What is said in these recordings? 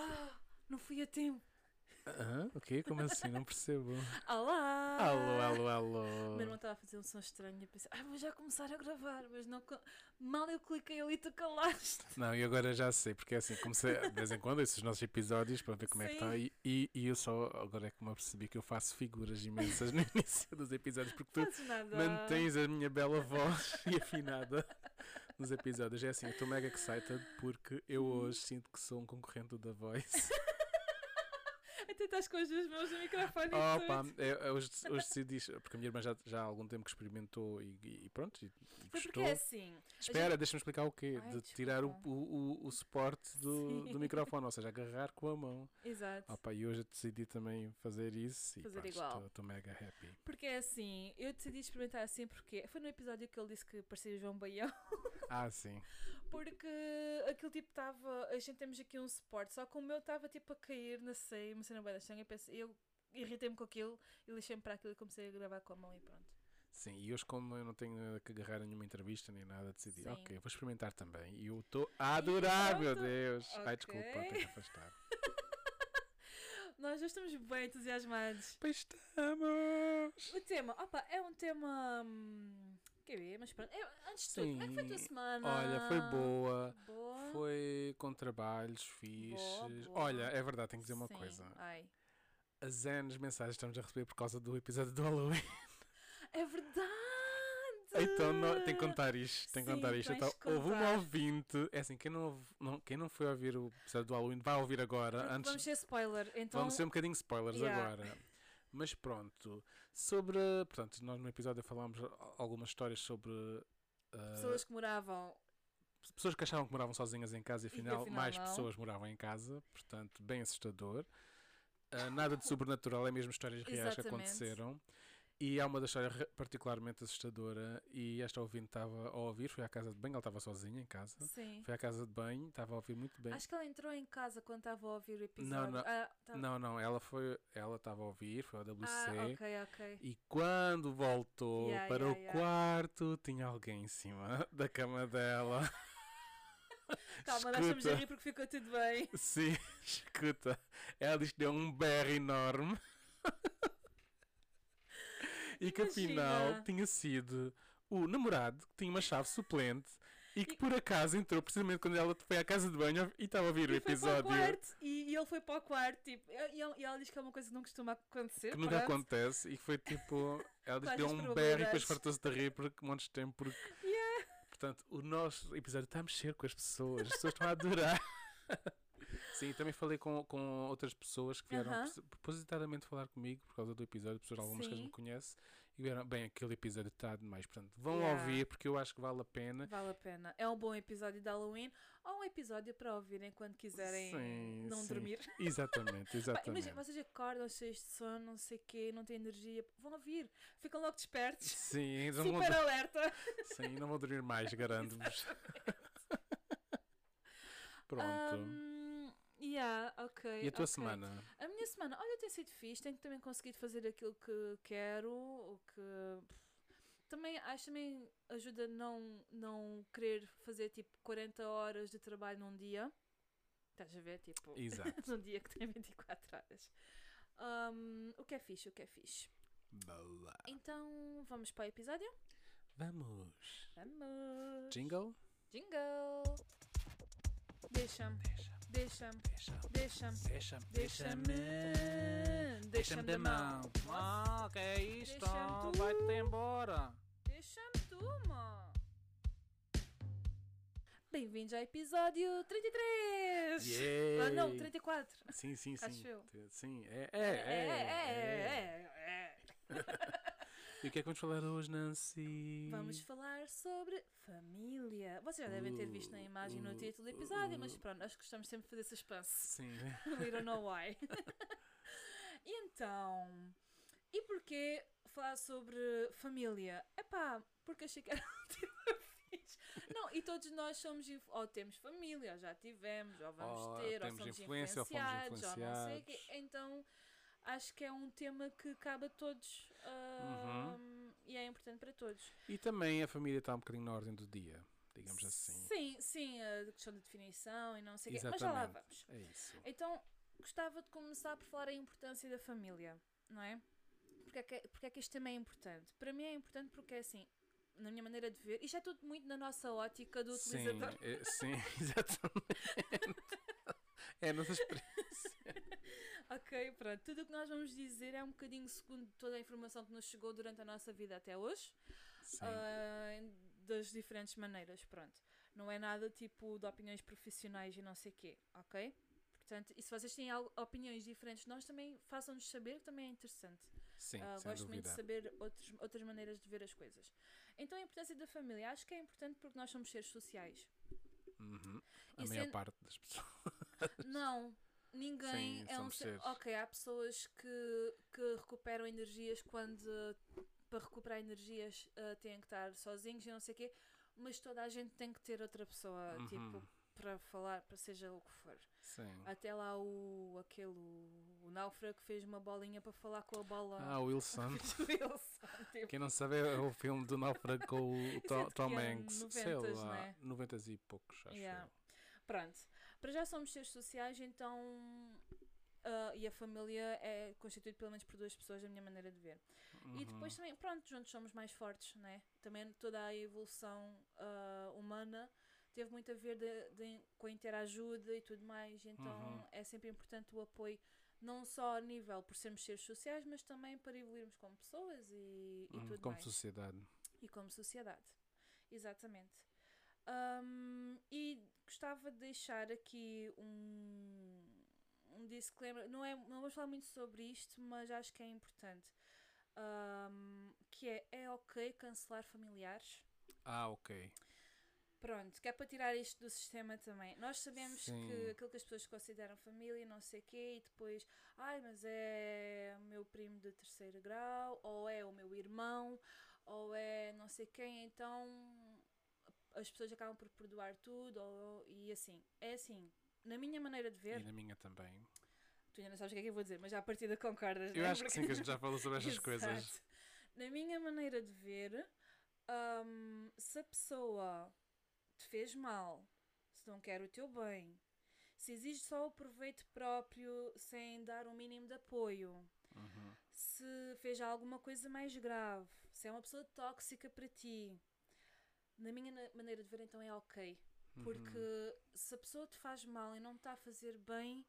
Ah, não fui a tempo. Hã? O quê? Como assim? Não percebo. Olá! Alô, alô, alô. Meu irmão estava a fazer um som estranho e eu pensei, ah, vou já começar a gravar, mas não. Mal eu cliquei ali e tu calaste. Não, e agora já sei, porque é assim, comecei de vez em quando esses nossos episódios para ver como é que Sim. está e, e, e eu só agora é que me apercebi que eu faço figuras imensas no início dos episódios porque tu mantens a minha bela voz e afinada nos episódios. É assim, eu estou mega excited porque eu hoje sinto que sou um concorrente The Voice. Estás com as duas mãos no microfone e Opa, tudo. eu, eu hoje, hoje decidi, porque a minha irmã já, já há algum tempo que experimentou e, e pronto, e, e Foi porque é assim. Espera, deixa-me explicar o quê? Ai, de desculpa. tirar o, o, o, o suporte do, Sim. do microfone, ou seja, agarrar com a mão. Exato. Opa, e hoje eu decidi também fazer isso e Fazer pá, igual. Estou, estou mega happy. Porque é assim, eu decidi experimentar assim porque foi no episódio que ele disse que parecia o João Baião. Ah, sim. Porque aquele tipo estava. A gente temos aqui um suporte, só que o meu estava tipo a cair, não sei, uma cena bem da estranha. Eu, pensei- eu irritei-me com aquilo e lixei-me para aquilo e comecei a gravar com a mão e pronto. Sim, e hoje, como eu não tenho que agarrar nenhuma entrevista nem nada, decidi, Sim. ok, vou experimentar também. E eu estou a adorar, meu. Deus. Ai, Ok. desculpa, tenho que afastar. Nós já estamos bem entusiasmados. Pois estamos. O tema, opa, é um tema. Hum, é, mas pronto. Eu- antes de tudo, como é que foi a tua semana? Olha, foi boa. Boa. Foi com trabalhos fixes. Boa, boa. Olha, é verdade, tenho que dizer uma Sim, coisa. Ai. As N mensagens estamos a receber por causa do episódio do Halloween. É verdade! Então, não, tem que contar isto. Tem que contar isto. Então, houve um ouvinte. É assim, quem não, não- quem não foi ouvir o episódio do Halloween vai ouvir agora. Porque antes, Vamos ser spoiler. Então, Vamos ser um bocadinho spoilers Yeah. agora. Mas pronto. Sobre. Portanto, nós no episódio falámos algumas histórias sobre. ah, pessoas que moravam. pessoas que achavam que moravam sozinhas em casa e afinal, afinal mais não. pessoas moravam em casa. Portanto, bem assustador. Ah, nada de sobrenatural, é mesmo histórias reais que aconteceram. E há uma das histórias re- particularmente assustadora. E esta ouvinte estava a ouvir, foi à casa de banho, ela estava sozinha em casa. Sim. Foi à casa de banho, estava a ouvir muito bem. Acho que ela entrou em casa quando estava a ouvir o episódio. não. Ah, tá- Não, não, ela foi, ela estava a ouvir, foi ao WC. Ah, ok, ok. E quando voltou Yeah, para yeah, o yeah. quarto, tinha alguém em cima da cama dela. Calma, nós estamos a Escuta. rir porque ficou tudo bem. Sim, escuta. Ela disse que deu um berro enorme. E que afinal tinha sido o namorado que tinha uma chave suplente e que E- por acaso entrou precisamente quando ela foi à casa de banho e estava a ouvir o E o episódio. quarto e, e ele foi para o quarto. Tipo, e, e- e ela diz que é uma coisa que não costuma acontecer. Que nunca pronto. acontece e foi tipo. Ela disse que deu um berro e depois fartou-se de rir por montes de tempo. Porque... Yeah. Portanto, o nosso episódio está a mexer com as pessoas, as pessoas estão a adorar. Sim, também falei com, com outras pessoas que vieram Aham. pres- propositadamente falar comigo por causa do episódio, pessoas algumas que Sim. me conhecem, e vieram, bem, aquele episódio está demais. Portanto, vão Yeah. ouvir porque eu acho que vale a pena. Vale a pena. É um bom episódio de Halloween ou um episódio para ouvirem quando quiserem Sim, não sim. dormir. Exatamente, exatamente. imagina, vocês acordam cheios de sono, não sei o quê, não têm energia. Vão ouvir. Ficam logo despertos. Sim, não vou, Super alerta. sim, não vou dormir mais, garanto-vos. Pronto. Um, yeah, ok. e a tua ok. semana? A minha semana, olha, tem sido fixe, tenho também conseguido fazer aquilo que quero, o que também acho também ajuda a não, não querer fazer tipo 40 horas de trabalho num dia. Estás a ver? Tipo, Exato. num dia que tem 24 horas. Um, o que é fixe, o que é fixe. Boa. Então, vamos para o episódio? Vamos. Vamos! Jingle? Jingle! Deixa-me, Deixa, deixa-me, deixa, deixa-me, deixa, deixa-me, deixa-me da mão. Ah, que é isto? Deixa-me tu. Vai-te embora. Deixa-me tu, mano. Bem-vindos ao episódio 33! Yay. Ah, não, 34. Sim, sim, sim. Acho eu. Sim, é, é, É, é. é, é, é. E o que é que vamos falar hoje, Nancy? Vamos falar sobre família. Vocês já devem ter visto na imagem no título do episódio, mas pronto, nós gostamos sempre de fazer suspense. Sim. We don't know why. e então, e porquê falar sobre família? Epá, porque achei que era um tema fixe. Não, e todos nós somos, ou temos família, ou já tivemos, ou vamos Ou ter, ou somos influência, ou influenciados, ou não sei o quê. influenciados. Então, acho que é um tema que cabe a todos Uhum. E é importante para todos. E também a família está um bocadinho na ordem do dia. digamos assim. Sim, sim, a questão da definição e não sei o quê. Mas já lá vamos. É isso. Então, gostava de começar por falar a importância da família, não é? Porque é, que, porque é que isto também é importante? Para mim é importante porque é assim, na minha maneira de ver, isto é tudo muito na nossa ótica do Sim, utilizador. é, sim, exatamente. É a nossa experiência. Ok, pronto. Tudo o que nós vamos dizer é um bocadinho segundo toda a informação que nos chegou durante a nossa vida até hoje. Sim. ah, das diferentes maneiras, pronto. Não é nada tipo de opiniões profissionais e não sei quê, ok? Portanto, e se vocês têm opiniões diferentes, nós também façam-nos saber, que também é interessante. Sim, sem gosto muito de dúvida. saber outros, outras maneiras de ver as coisas. Então, a importância da família, acho que é importante porque nós somos seres sociais. Uhum. A E maior sendo- parte das pessoas. Não, ninguém Sim, é um ser. Ok, há pessoas que, que recuperam energias quando para recuperar energias ah, têm que estar sozinhos e não sei o quê, mas toda a gente tem que ter outra pessoa, Uhum. tipo, para falar, para seja o que for. Sim. Até lá o aquele o náufrago que fez uma bolinha para falar com a bola. Ah, o Wilson. Wilson, tipo, Quem não sabe é o filme do Náufrago com o é Tom que ano? Hanks. Sei 90s, lá, não é? 90 e poucos, acho Yeah. eu. Pronto, para já somos seres sociais, então. ah, e a família é constituída pelo menos por duas pessoas, da minha maneira de ver. E depois Uhum. também, pronto, juntos somos mais fortes, né? Também toda a evolução ah, humana teve muito a ver de- de- com a interajuda e tudo mais, então Uhum. é sempre importante o apoio, não só a nível por sermos seres sociais, mas também para evoluirmos como pessoas e, e Uhum, tudo Como mais. sociedade. E como sociedade. Exatamente. Ahm, e gostava de deixar aqui um, um disclaimer. Não, é, não vamos falar muito sobre isto, mas acho que é importante. Ahm, que é, é ok cancelar familiares? Ah, ok. Pronto, que é para tirar isto do sistema também. Nós sabemos Sim. que aquilo que as pessoas consideram família, não sei o quê, e depois, ai, mas é o meu primo de terceiro grau, ou é o meu irmão, ou é não sei quem, então as pessoas acabam por perdoar tudo, ou, e assim. É assim, na minha maneira de ver, E na minha também. tu ainda não sabes o que é que eu vou dizer, mas já a partir da concordas, Eu né? acho que sim, que a gente já falou sobre estas coisas. Na minha maneira de ver, hum, se a pessoa te fez mal, se não quer o teu bem, se exige só o proveito próprio sem dar o mínimo de apoio, Uhum. se fez alguma coisa mais grave, se é uma pessoa tóxica para ti, na minha maneira de ver, então é ok. Uhum. Porque se a pessoa te faz mal e não te está a fazer bem,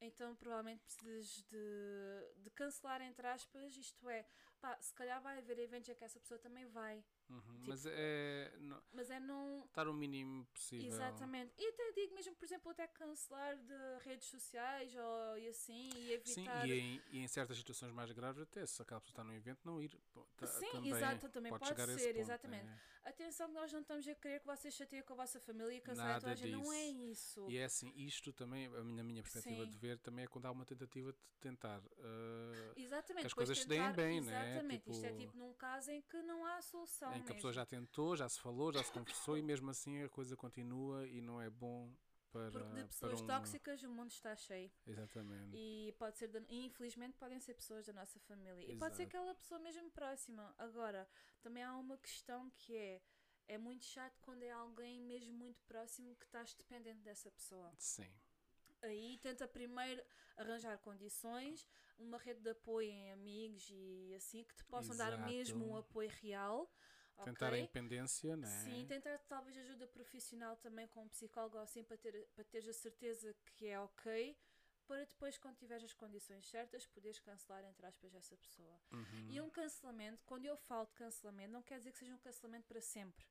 então provavelmente precisas de, de cancelar, entre aspas, isto é, pá, se calhar vai haver eventos em que essa pessoa também vai, Uhum. tipo- Mas é. não- mas é não. estar o mínimo possível. Exatamente. E até digo mesmo, por exemplo, até cancelar de redes sociais ou e assim, e Sim, evitar. e em, e em certas situações mais graves, até se aquela pessoa está no evento, não ir. tá- Sim, também exato, também pode esse ser, ponto, exatamente. é. Atenção que nós não estamos a querer que vocês chateiem com a vossa família e cancelem a Nada toda a gente. Não é isso. E é assim, isto também, a minha, perspectiva Sim. de ver, também é quando há uma tentativa de tentar. uh, Exatamente. que as coisas se deem tentar- bem, né? Exatamente. Isto é Tipo- tipo num caso em que não há solução. Em que a pessoa já tentou, já se falou, já se conversou e mesmo assim a coisa continua e não é bom para. Porque de pessoas um- tóxicas o mundo está cheio. Exatamente. E pode ser, da- e infelizmente podem ser pessoas da nossa família. E pode ser Exato. aquela pessoa mesmo próxima. Agora, também há uma questão que é. É muito chato quando é alguém mesmo muito próximo que estás dependente dessa pessoa. Sim. Aí tenta primeiro arranjar condições, uma rede de apoio em amigos e assim que te possam dar Exato. mesmo um apoio real. Tentar a ok? independência, né? Sim, tentar talvez ajuda profissional também com um psicólogo assim para, ter, para teres a certeza que é ok, para depois, quando tiveres as condições certas, poderes cancelar, entre aspas, essa pessoa. Uhum. E um cancelamento, quando eu falo de cancelamento, não quer dizer que seja um cancelamento para sempre.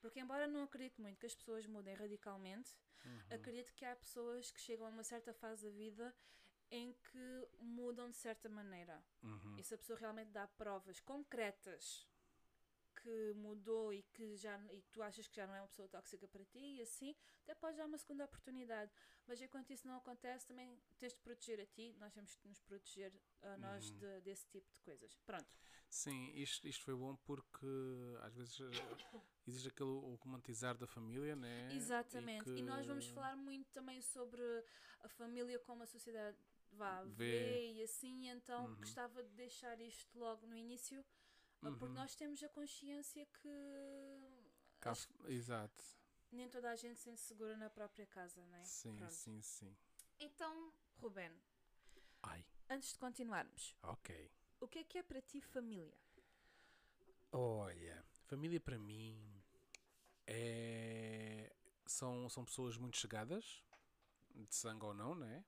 Porque, embora não acredite muito que as pessoas mudem radicalmente, Uhum. acredito que há pessoas que chegam a uma certa fase da vida em que mudam de certa maneira. Uhum. E se a pessoa realmente dá provas concretas que mudou e que já e que tu achas que já não é uma pessoa tóxica para ti e assim, até podes dar uma segunda oportunidade. Mas enquanto isso não acontece, também tens de proteger a ti, nós temos de nos proteger a nós Uhum. de- desse tipo de coisas. Pronto. Sim, isto, isto foi bom porque às vezes eh, existe aquele o romantizar da família, né? Exatamente. E, nós vamos que- falar muito também sobre a família como a sociedade vá Vê. vê e assim, então Uhum. gostava de deixar isto logo no início, ah, porque Uhum. nós temos a consciência que Acho Exato. Nem toda a gente se sente segura na própria casa, não é? Sim, Pronto. sim, sim. Então, Ruben, Ai, antes de continuarmos, ok. o que é que é para ti família? Olha, família para mim é. São, são pessoas muito chegadas, de sangue ou não, né?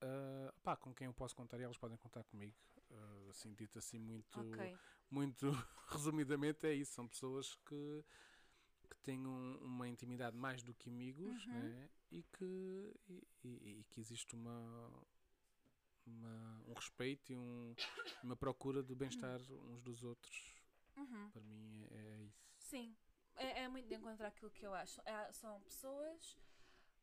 Ah, pá, com quem eu posso contar e elas podem contar comigo. Ah, assim, dito assim, muito, Ok. Muito resumidamente, é isso. São pessoas que, que têm um- uma intimidade mais do que amigos, Uhum. né? E que, e, e- e que existe uma, uma- um respeito e um- uma procura do bem-estar uns dos outros. Uhum. Para mim é, é isso. Sim, é, é muito de encontrar aquilo que eu acho. É- são pessoas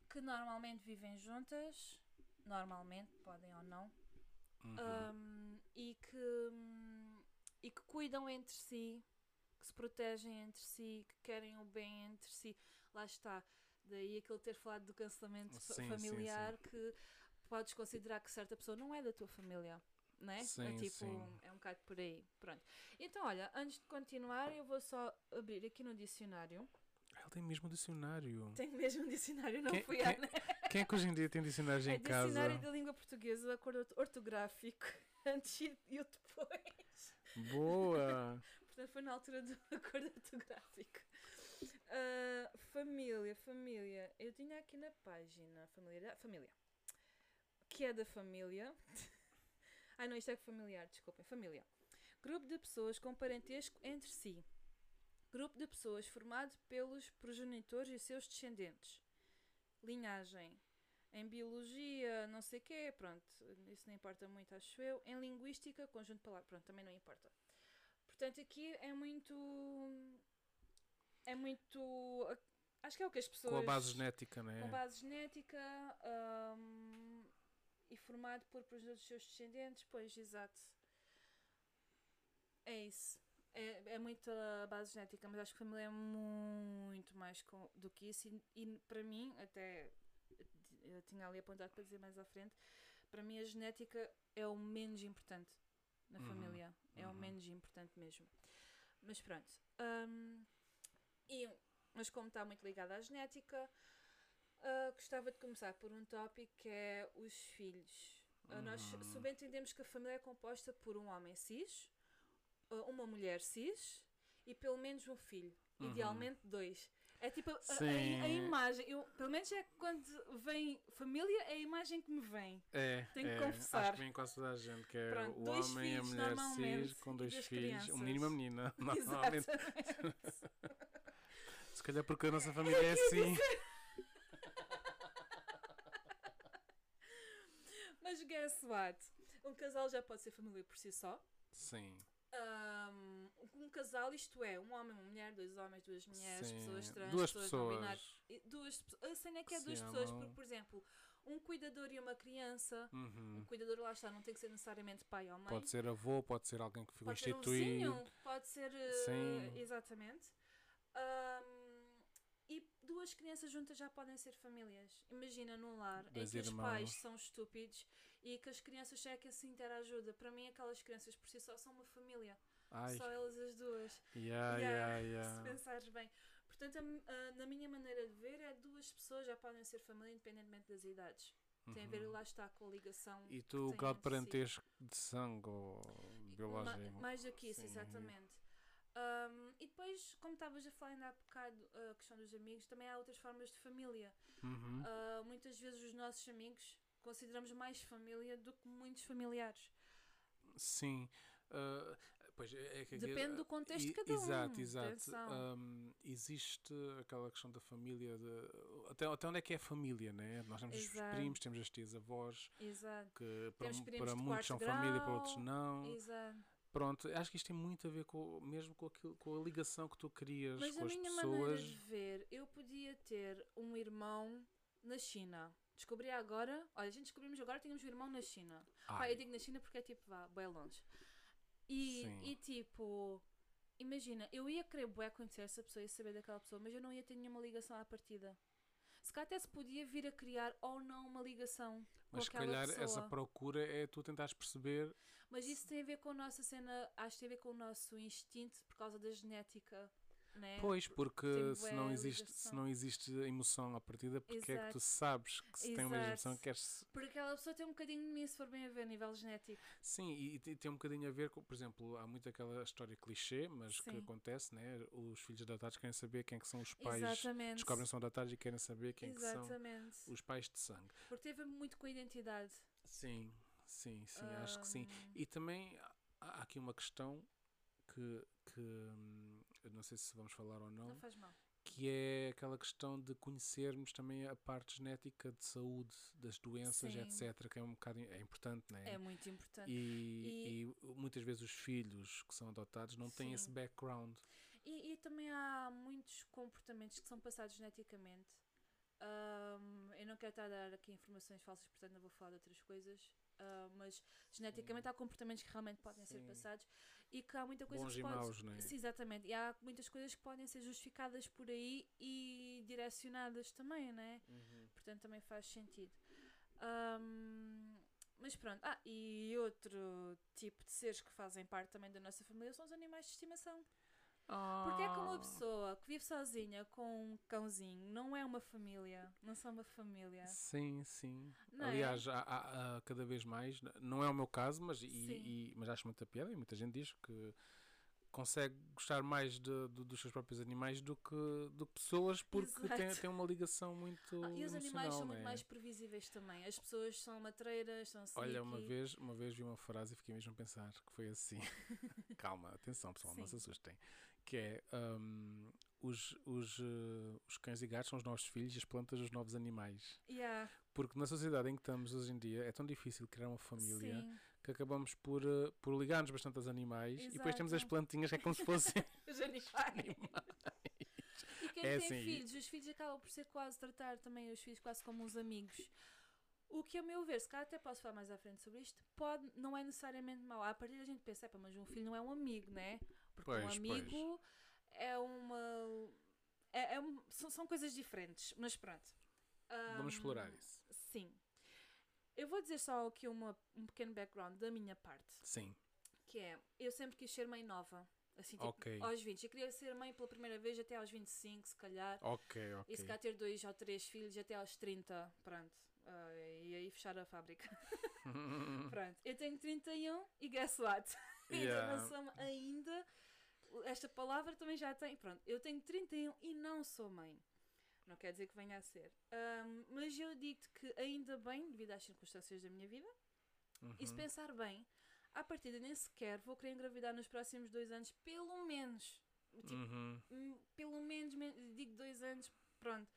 que normalmente vivem juntas, normalmente, podem ou não, Uhum. um, e, que, e que cuidam entre si, que se protegem entre si, que querem o bem entre si. Lá está. Daí aquele ter falado do cancelamento Sim, sim, familiar que podes considerar que certa pessoa não é da tua família. Não é? é Sim, tipo, sim. é um bocado por aí. Pronto. Então, olha, antes de continuar, eu vou só abrir aqui no dicionário. Ele tem mesmo dicionário. Tem mesmo um dicionário, não Quem- fui quem- à net. Quem é que hoje em dia tem dicionários É em casa? dicionário da língua portuguesa, acordo ortográfico, antes e e o depois. Boa! Portanto, foi na altura do acordo ortográfico. Ah, família, família. Eu tinha aqui na página família, família. Que é da família. Ai não, isto é familiar, desculpem. Família. Grupo de pessoas com parentesco entre si. Grupo de pessoas formado pelos progenitores e seus descendentes. Linhagem. Em biologia, não sei o quê, pronto, isso não importa muito, acho eu. Em linguística, conjunto de palavras, pronto, também não importa. Portanto, aqui é muito. É muito. Acho que é o que as pessoas. Com a base genética, não é? Com base genética hum, e formado por progenitores dos seus descendentes, pois, exato. É isso. É, é muito a base genética, mas acho que a família é muito mais com- do que isso. E, e para mim, até eu tinha ali apontado para dizer mais à frente, para mim a genética é o menos importante na Uhum, família. É o uhum. menos importante mesmo. Mas pronto. hum, e, mas como está muito ligado à genética, ah, gostava de começar por um tópico que é os filhos. Ah, nós Uhum. subentendemos que a família é composta por um homem cis, ah, uma mulher cis e pelo menos um filho. Uhum. Idealmente dois. É tipo a, a- a- imagem. Eu, pelo menos é quando vem família, é a imagem que me vem. É, Tenho que é, confessar. Acho que vem quase toda a gente, que é Pronto, o homem e a mulher cis com dois filhos, um menino e uma menina. Normalmente, se calhar porque a nossa família é assim. Mas guess what? Um casal já pode ser família por si só. Sim. Um, um casal, isto é, um homem, uma mulher, dois homens, duas mulheres, sim. pessoas trans, Duas pessoas não binárias. pessoas. Duas, a cena é que é Se duas pessoas, amam. porque, por exemplo, um cuidador e uma criança. Um Uhum. cuidador lá está, não tem que ser necessariamente pai ou mãe. Pode ser avô, pode ser alguém que ficou Pode ser um instituído. vizinho, pode ser. eh, Sim. Exatamente. E duas crianças juntas já podem ser famílias. Imagina num lar em Dois que os pais irmãos. são estúpidos e que as crianças chequem assim interajuda. Para mim, aquelas crianças por si só são uma família. Ai, Só elas as duas. yeah, Yeah, yeah. Se pensares bem. Portanto, a- a- na minha maneira de ver, é duas pessoas já podem ser família independentemente das idades. Tem a ver, Uhum. lá está, com a ligação. E tu, o grau de entre si. parentesco de sangue ou Ma- biológico? mais do que isso, exatamente. Um, e depois, como estavas a falar ainda há bocado, a questão dos amigos, também há outras formas de família. Uhum. Uh, muitas vezes os nossos amigos consideramos mais família do que muitos familiares. Sim. ah, pois é, é que- Depende do contexto de cada um, Exato, exato. Ahm, existe aquela questão da família, de, até, até onde é que é a família, né? Nós temos Exato. os primos, temos as tias avós, Exato. que para, um- para muitos são quarto família, para outros grau, não. Exato. Pronto, acho que isto tem muito a ver com, mesmo com, aquilo, com a ligação que tu crias Mas com a as minha maneira pessoas. de ver, eu podia ter um irmão na China. Descobri agora, olha, a gente descobrimos agora que tínhamos um irmão na China. Pá, eu digo na China porque é tipo, vá, bem longe. E, Sim. e tipo, imagina, eu ia querer bué conhecer essa pessoa e saber daquela pessoa, mas eu não ia ter nenhuma ligação à partida. Se calhar até se podia vir a criar ou não uma ligação mas se calhar pessoa. essa procura é tu tentares perceber. Mas isso tem a ver com a nossa cena, acho que tem a ver com o nosso instinto por causa da genética. Né? Pois, porque se não, existe, se não existe emoção à partida, porque é que tu Exato. sabes que se tem uma emoção, Exato. queres. Porque aquela pessoa tem um bocadinho de mim, se for bem a ver, a nível genético. Sim, e, e tem um bocadinho a ver com, por exemplo, há muito aquela história clichê, mas que Sim. acontece, né? Os filhos adotados querem saber quem é que são os pais. Exatamente. Descobrem que são adotados e querem saber quem é que são os pais de sangue. Porque teve muito com a identidade. Sim, sim, sim, acho que sim. E também há aqui uma questão que, que hum, não sei se vamos falar ou não. não, faz mal. que é aquela questão de conhecermos também a parte genética de saúde, das doenças, Sim. etc., que é um bocado é importante, né? É muito importante. E, e muitas vezes os filhos que são adotados não têm esse Sim. background. E, e também há muitos comportamentos que são passados geneticamente. Ahm, eu não quero estar a dar aqui informações falsas, portanto não vou falar de outras coisas. Ah, mas geneticamente há comportamentos que realmente podem ser Sim. passados e que há muita coisa Bons que pode... maus, não é? Sim, exatamente. E há muitas coisas que podem ser justificadas por aí e direcionadas também, né? Portanto, também faz sentido. Ahm, mas pronto. Ah, e outro tipo de seres que fazem parte também da nossa família são os animais de estimação. Porque é que uma Ah, pessoa que vive sozinha com um cãozinho não é uma família, não são uma família. Sim, sim. Não é? Aliás, há, há- há cada vez mais, não é o meu caso, mas, e, Sim. e- mas acho muita piada e muita gente diz que consegue gostar mais de- do- dos seus próprios animais do que, do que pessoas porque tem, tem uma ligação muito Ah, e os animais são não muito é? mais previsíveis também. As pessoas são matreiras, são Olha, uma sneaky. vez, uma vez vi uma frase e fiquei mesmo a pensar que foi assim. Calma, atenção pessoal, não se Sim. assustem. Que é hum, os, os, eh, os cães e gatos são os nossos filhos e as plantas os novos animais. Yeah, Porque na sociedade em que estamos hoje em dia é tão difícil criar uma família sim. que acabamos por, eh, por ligar-nos bastante aos animais e depois temos as Exato. plantinhas que é como se fossem Os animais. E quem É tem assim, filhos, os filhos acabam por ser quase tratar também os filhos quase como uns amigos. O que, a meu ver, se calhar até posso falar mais à frente sobre isto, pode, não é necessariamente mau. À partida a gente pensa, "Epá, mas um filho não é um amigo, né? Porque um Pois, pois. amigo é uma. É, é um- são, são coisas diferentes, mas pronto. Vamos Ahm, explorar isso. Sim. Eu vou dizer só aqui uma, um pequeno background da minha parte, Sim, que é, eu sempre quis ser mãe nova. Assim, tipo, Ok. aos 20. Eu queria ser mãe pela primeira vez até aos 25, se calhar. ok, E se ok. calhar ter dois ou três filhos até aos 30, pronto. E fechar a fábrica. pronto. Eu tenho 31 e guess what? ainda Yeah. não sou ainda. Esta palavra também já tem. Pronto, eu tenho 31 e não sou mãe. Não quer dizer que venha a ser. Ahm, mas eu digo-te que ainda bem, devido às circunstâncias da minha vida, e se Uhum. pensar bem, à partida nem sequer vou querer engravidar nos próximos dois anos, pelo menos. Tipo, Uhum. Hum, pelo menos, men- digo dois anos, pronto.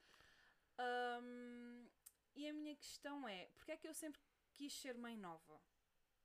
Ahm, e a minha questão é, porque é que eu sempre quis ser mãe nova?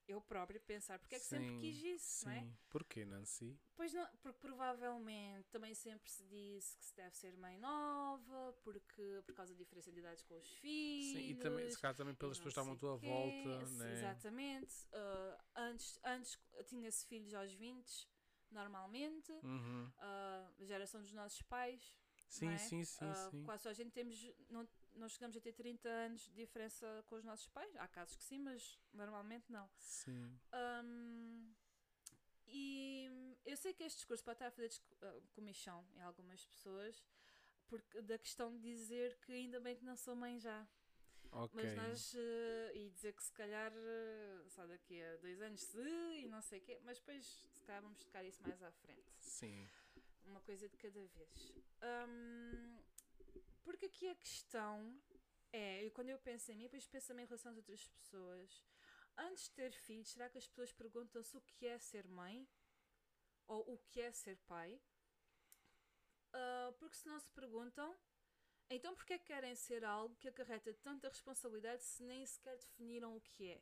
Eu própria pensar, porque é que sempre Sim, quis isso, não é? Sim. Porquê, Nancy? Pois não, porque provavelmente também sempre se disse que se deve ser mãe nova, porque por causa da diferença de idades com os filhos. Sim, e também, se calhar também pelas pessoas que estavam à tua volta, Sim, né? Exatamente. Ah, antes, antes tinha-se filhos aos 20, normalmente. Uhum. Ah, a geração dos nossos pais, Sim, é? sim, sim, Ah, sim. Quase só a gente temos. Não, nós chegamos a ter 30 anos de diferença com os nossos pais. Há casos que sim, mas normalmente não. Sim. Ahm, e eu sei que este discurso pode estar a fazer ah, comichão em algumas pessoas, porque da questão de dizer que ainda bem que não sou mãe já. Ok. Mas nós. eh, e dizer que se calhar eh, só daqui a dois anos se e não sei o quê, mas depois se calhar vamos tocar isso mais à frente Sim. uma coisa de cada vez. Hum, porque aqui a questão é, e quando eu penso em mim, depois penso também em relação às outras pessoas. Antes de ter filhos, será que as pessoas perguntam-se o que é ser mãe? Ou o que é ser pai? Ah, porque se não se perguntam, então porquê é que querem ser algo que acarreta tanta responsabilidade se nem sequer definiram o que é?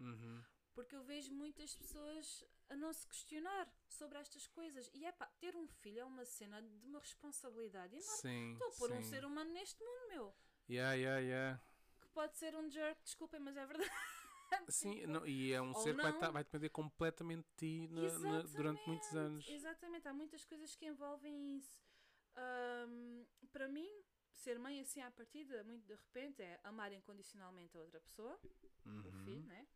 Uhum. Porque eu vejo muitas pessoas a não se questionar sobre estas coisas. E é pá, ter um filho é uma cena de uma responsabilidade enorme. Sim. Estou a pôr um sim. ser humano neste mundo, meu. Yeah, yeah, yeah. Que pode ser um jerk, desculpem, mas é verdade. Sim, Tipo, não, e é um ou ser que vai, não. tá- vai depender completamente de ti na- na- durante muitos anos. Exatamente, há muitas coisas que envolvem isso. Ahm, para mim, ser mãe assim à partida, muito de repente, é amar incondicionalmente a outra pessoa, o Uhum. filho, né?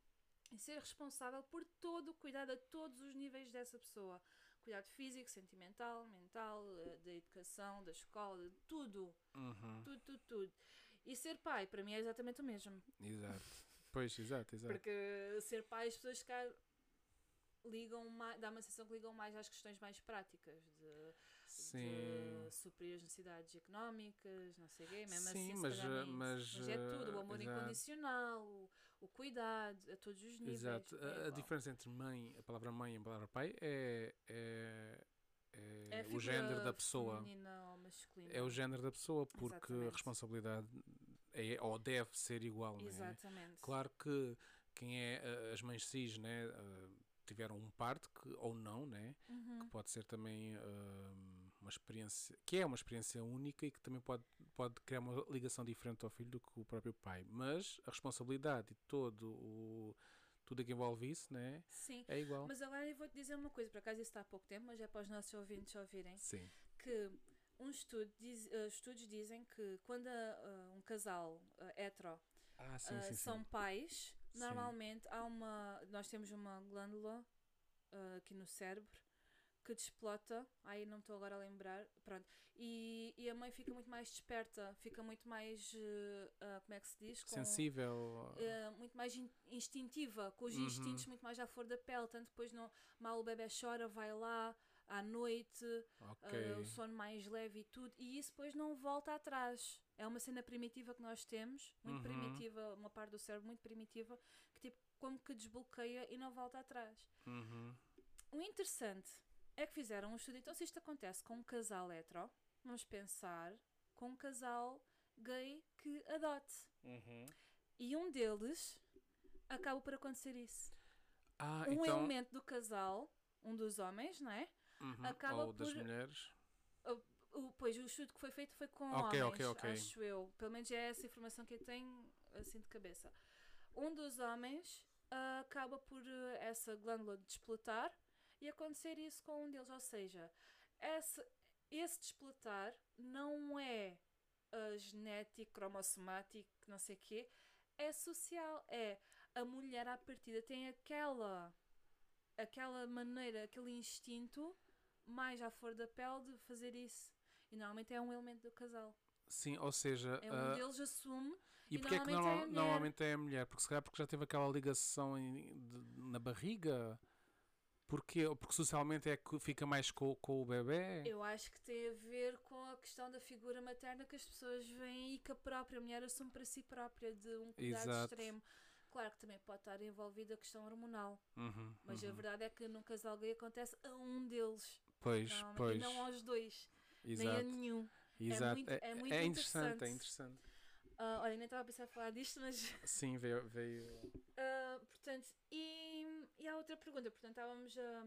E ser responsável por todo o cuidado a todos os níveis dessa pessoa. Cuidado físico, sentimental, mental, eh, da educação, da escola, de tudo. Uhum. Tudo, tudo, tudo. E ser pai, para mim, é exatamente o mesmo. Exato. Pois, exato, exato. Porque ser pai, as pessoas cá ligam mais, dá uma sensação que ligam mais às questões mais práticas de, Sim. de suprir as necessidades económicas, não sei o quê, mesmo Sim, assim, mas, mas, mas é tudo, o amor exato. incondicional, o, o cuidado, a todos os níveis. Exato. é A- a, diferença entre mãe, a palavra mãe e a palavra pai é, é, é É a o género da pessoa. É o género da pessoa, porque a Exatamente. responsabilidade é ou deve ser igual. é? Exatamente. Claro que quem é as mães cis, né, tiveram um parto que, ou não, né, Uhum. que pode ser também eh, uma experiência, que é uma experiência única e que também pode, pode criar uma ligação diferente ao filho do que o próprio pai. Mas a responsabilidade e todo o tudo que envolve isso, né, Sim. é igual. Mas agora eu vou-te dizer uma coisa, por acaso isso está há pouco tempo, mas é para os nossos ouvintes ouvirem, Sim. que um estudo diz, eh, estudos dizem que quando ah, um casal ah, hetero Ah, sim, ah, sim, sim. são pais, Sim. normalmente há uma. Nós temos uma glândula aqui no cérebro que desplota, aí não estou agora a lembrar, pronto, e, e a mãe fica muito mais desperta, fica muito mais, ah, como é que se diz? Com- Sensível. eh, muito mais in- instintiva, com os Uhum. instintos muito mais à flor da pele, tanto depois não, mal o bebê chora, vai lá à noite, ok. ah, o sono mais leve e tudo, e isso depois não volta atrás. É uma cena primitiva que nós temos, muito Uhum. primitiva, uma parte do cérebro muito primitiva, que tipo, como que desbloqueia e não volta atrás. Uhum. O interessante é que fizeram um estudo, então se isto acontece com um casal hetero, vamos pensar com um casal gay que adote. Uhum. E um deles acaba por acontecer isso. Ah, um então. elemento do casal, um dos homens, não é? Uhum. acaba Ou das por- mulheres. O, pois o estudo que foi feito foi com Ok, homens, ok, ok. acho eu. Pelo menos é essa informação que eu tenho assim de cabeça. Um dos homens ah, acaba por eh, essa glândula despletar e acontecer isso com um deles. Ou seja, esse, esse despletar não é ah, genético, cromossomático, não sei o quê, é social. É a mulher à partida tem aquela aquela maneira, aquele instinto mais à flor da pele de fazer isso. E normalmente é um elemento do casal. Sim, ou seja. É um ah, deles assume. E E porque é que normalmente é a normal- mulher. normalmente é a mulher? Porque se calhar porque já teve aquela ligação em- de- na barriga? Porque, porque socialmente é que fica mais com, com o bebê? Eu acho que tem a ver com a questão da figura materna que as pessoas veem e que a própria mulher assume para si própria de um cuidado Exato. extremo. Claro que também pode estar envolvida a questão hormonal, Uhum, mas a uhum. verdade é que num casal gay acontece a um deles, Pois, normalmente, pois. e não aos dois, nem a Exato. nenhum. exato. muito- é muito interessante, é interessante. interessante. Ah, olha, nem estava a pensar a falar disto, mas Sim, veio. veio... Ah, portanto, e, e há outra pergunta. Portanto, estávamos a.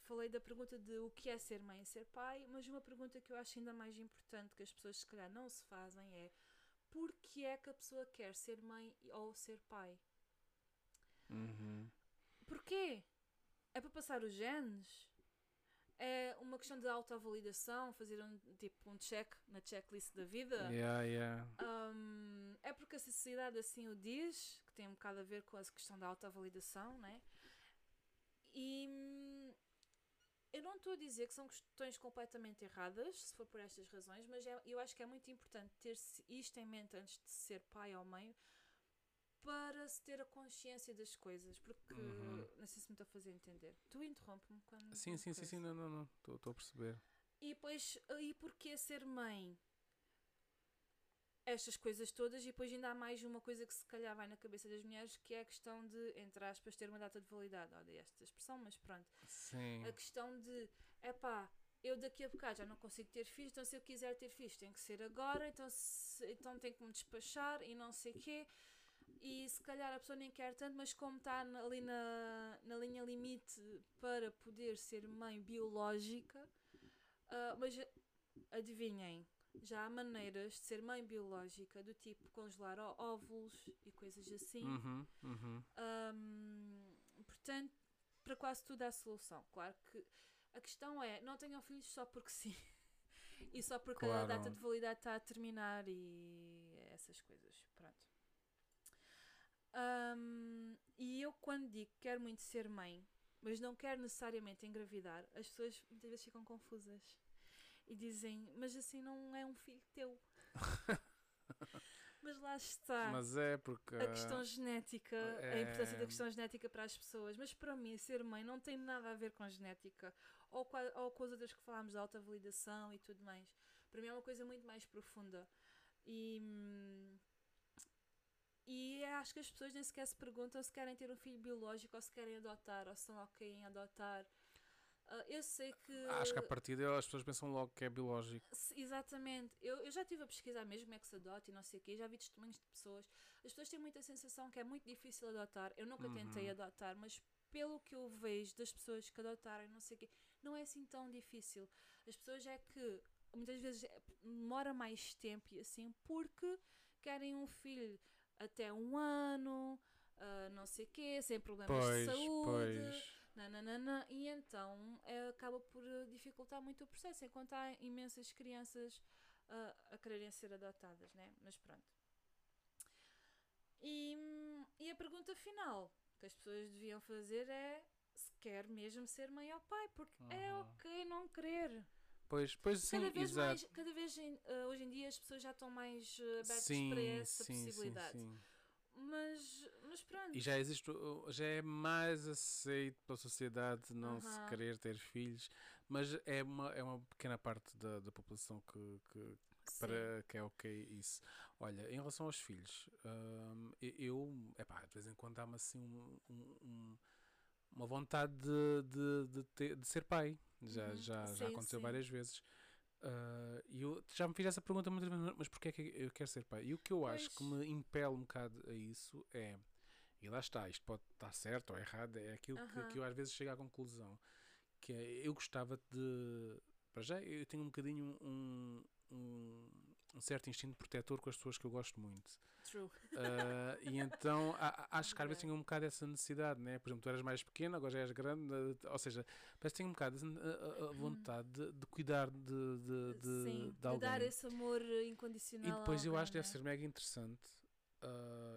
falei da pergunta de o que é ser mãe e ser pai, mas uma pergunta que eu acho ainda mais importante que as pessoas se calhar não se fazem é por que é que a pessoa quer ser mãe ou ser pai? Uhum. Porquê? É para passar os genes? É uma questão de autoavalidação, fazer um tipo um check na checklist da vida? Yeah, yeah. Um, é porque a sociedade assim o diz, que tem um bocado a ver com essa questão da autoavalidação, né? E hum, eu não estou a dizer que são questões completamente erradas, se for por estas razões, mas é- eu acho que é muito importante ter isto em mente antes de ser pai ou mãe para se ter a consciência das coisas, porque Uhum. não sei se me estou a fazer entender. Tu interrompe-me quando. Sim, sim, sim, sim, não, não, não. Estou a perceber. E depois, e porquê ser mãe? Estas coisas todas, e depois ainda há mais uma coisa que se calhar vai na cabeça das mulheres, que é a questão de, entre aspas, ter uma data de validade. Odeio esta expressão, mas pronto. Sim. A questão de, epá, eu daqui a bocado já não consigo ter filhos, então se eu quiser ter filhos tem que ser agora, então, se, então tenho que me despachar e não sei o quê. E se calhar a pessoa nem quer tanto, mas como está ali na, na linha limite para poder ser mãe biológica, ah, mas adivinhem, já há maneiras de ser mãe biológica, do tipo congelar óvulos e coisas assim. Uhum, uhum. Hum, portanto, para quase tudo há solução. Claro que a questão é, não tenham filhos só porque sim. e só porque a Claro. data de validade está a terminar e essas coisas. Pronto. Hum, e eu quando digo que quero muito ser mãe, mas não quer necessariamente engravidar, as pessoas muitas vezes ficam confusas e dizem, mas assim não é um filho teu. mas lá está. Mas é porque. a questão genética, a importância da é- questão genética para as pessoas, mas para mim, ser mãe não tem nada a ver com a genética ou com, a, ou com as outras que falámos, da alta validação e tudo mais. Para mim é uma coisa muito mais profunda. E, e acho que as pessoas nem sequer se perguntam se querem ter um filho biológico ou se querem adotar ou se estão ok em adotar. Ah, eu sei que. Acho que a partir dela as pessoas pensam logo que é biológico. Exatamente. Eu, eu já estive a pesquisar mesmo é que se adota e não sei o quê. Já vi testemunhos de pessoas. As pessoas têm muita sensação que é muito difícil adotar. Eu nunca tentei Uhum. adotar, mas pelo que eu vejo das pessoas que adotaram não sei o quê, não é assim tão difícil. As pessoas é que muitas vezes é- demora mais tempo e assim porque querem um filho até um ano, ah, não sei o quê, sem problemas Pois, de saúde pois. Nananana, e então é, acaba por eh, dificultar muito o processo, enquanto há imensas crianças ah, a quererem ser adotadas, né? Mas pronto. E, e a pergunta final que as pessoas deviam fazer é se quer mesmo ser mãe ou pai, porque é Uhum. ok não querer. Pois, pois sim, cada vez exato. mais, cada vez hoje em dia as pessoas já estão mais abertas sim, para essa sim, possibilidade. sim. Mas, mas pronto. E já existe, já é mais aceito pela sociedade não se Aham. querer ter filhos, mas é uma, é uma pequena parte da, da população que, que, para que é ok isso. Olha, em relação aos filhos, hum, eu, epá, de vez em quando dá-me assim um- um- um- uma vontade de, de, de, ter- de ser pai. Já, Uhum, já, já sim, aconteceu sim. várias vezes. Ah, E eu já me fiz essa pergunta muitas vezes, mas porquê é que eu quero ser pai? E o que eu acho que Pois. me impele um bocado a isso é, e lá está, isto pode estar certo ou errado, é aquilo que, Aham. que eu às vezes chego à conclusão, que é, eu gostava de, para já, eu tenho um bocadinho um, um, um certo instinto protetor com as pessoas que eu gosto muito. True. Ah, e então a- a- acho que às vezes tenho um bocado essa necessidade, né? Por exemplo, tu eras mais pequena, agora já és grande, ou seja, parece que tenho um bocado a, a- a vontade de, de cuidar de, de, de, Uhum. Sim, de de, alguém. dar esse amor incondicional. E depois eu alguém, acho que deve né? ser mega interessante.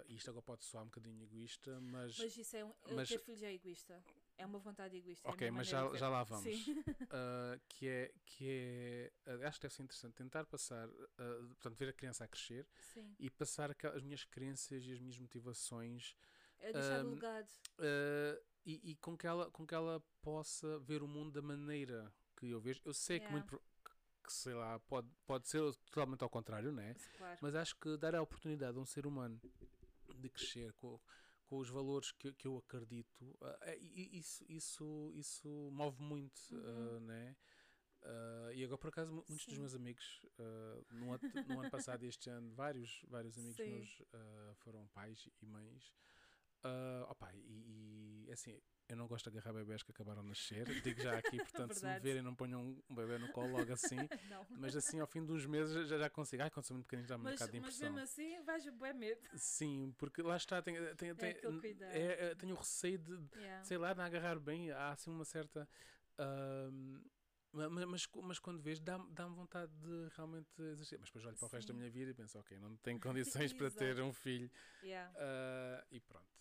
E isto agora pode soar um bocadinho egoísta, mas. Mas isso é um, mas- ter filhos é egoísta. É uma vontade egoísta. é ok, minha mas já, de já lá vamos. Ah, que é. Que é acho que deve ser interessante tentar passar. ah, portanto, ver a criança a crescer Sim. e passar as minhas crenças e as minhas motivações É deixar Ahm, legado. Uh, e, e com, que ela, com que ela possa ver o mundo da maneira que eu vejo. Eu sei que Yeah. muito pro- que, sei lá, pode, pode ser totalmente ao contrário, né? Claro. Mas acho que dar a oportunidade a um ser humano de crescer com, com os valores que, que eu acredito, uh, isso, isso, isso move muito, Uhum. uh, né? Uh, e agora, por acaso, mu- muitos dos Sim. meus amigos, uh, no, ano, no ano passado e este ano, vários, vários amigos Sim. meus foram pais e mães. Uh, opa, e, e assim, eu não gosto de agarrar bebés que acabaram de nascer, digo já aqui, portanto, se me verem, não ponham um, bebê no colo logo assim. Mas assim, ao fim dos meses já, já consigo. Ai, quando sou muito pequenino, dá-me um Mas, bocado de mas impressão. mesmo assim, vais bem medo. Sim, porque lá está, tenho, tenho, tenho, aquele cuidado. é- é- tenho o receio de, Yeah. sei lá, de agarrar bem, há assim uma certa. ma- mas, co- mas quando vês, dá-me dá-me vontade de realmente exercer. Mas depois olho para o resto da Sim. minha vida e penso, ok, não tenho condições para ter um filho. Yeah. ah, e pronto.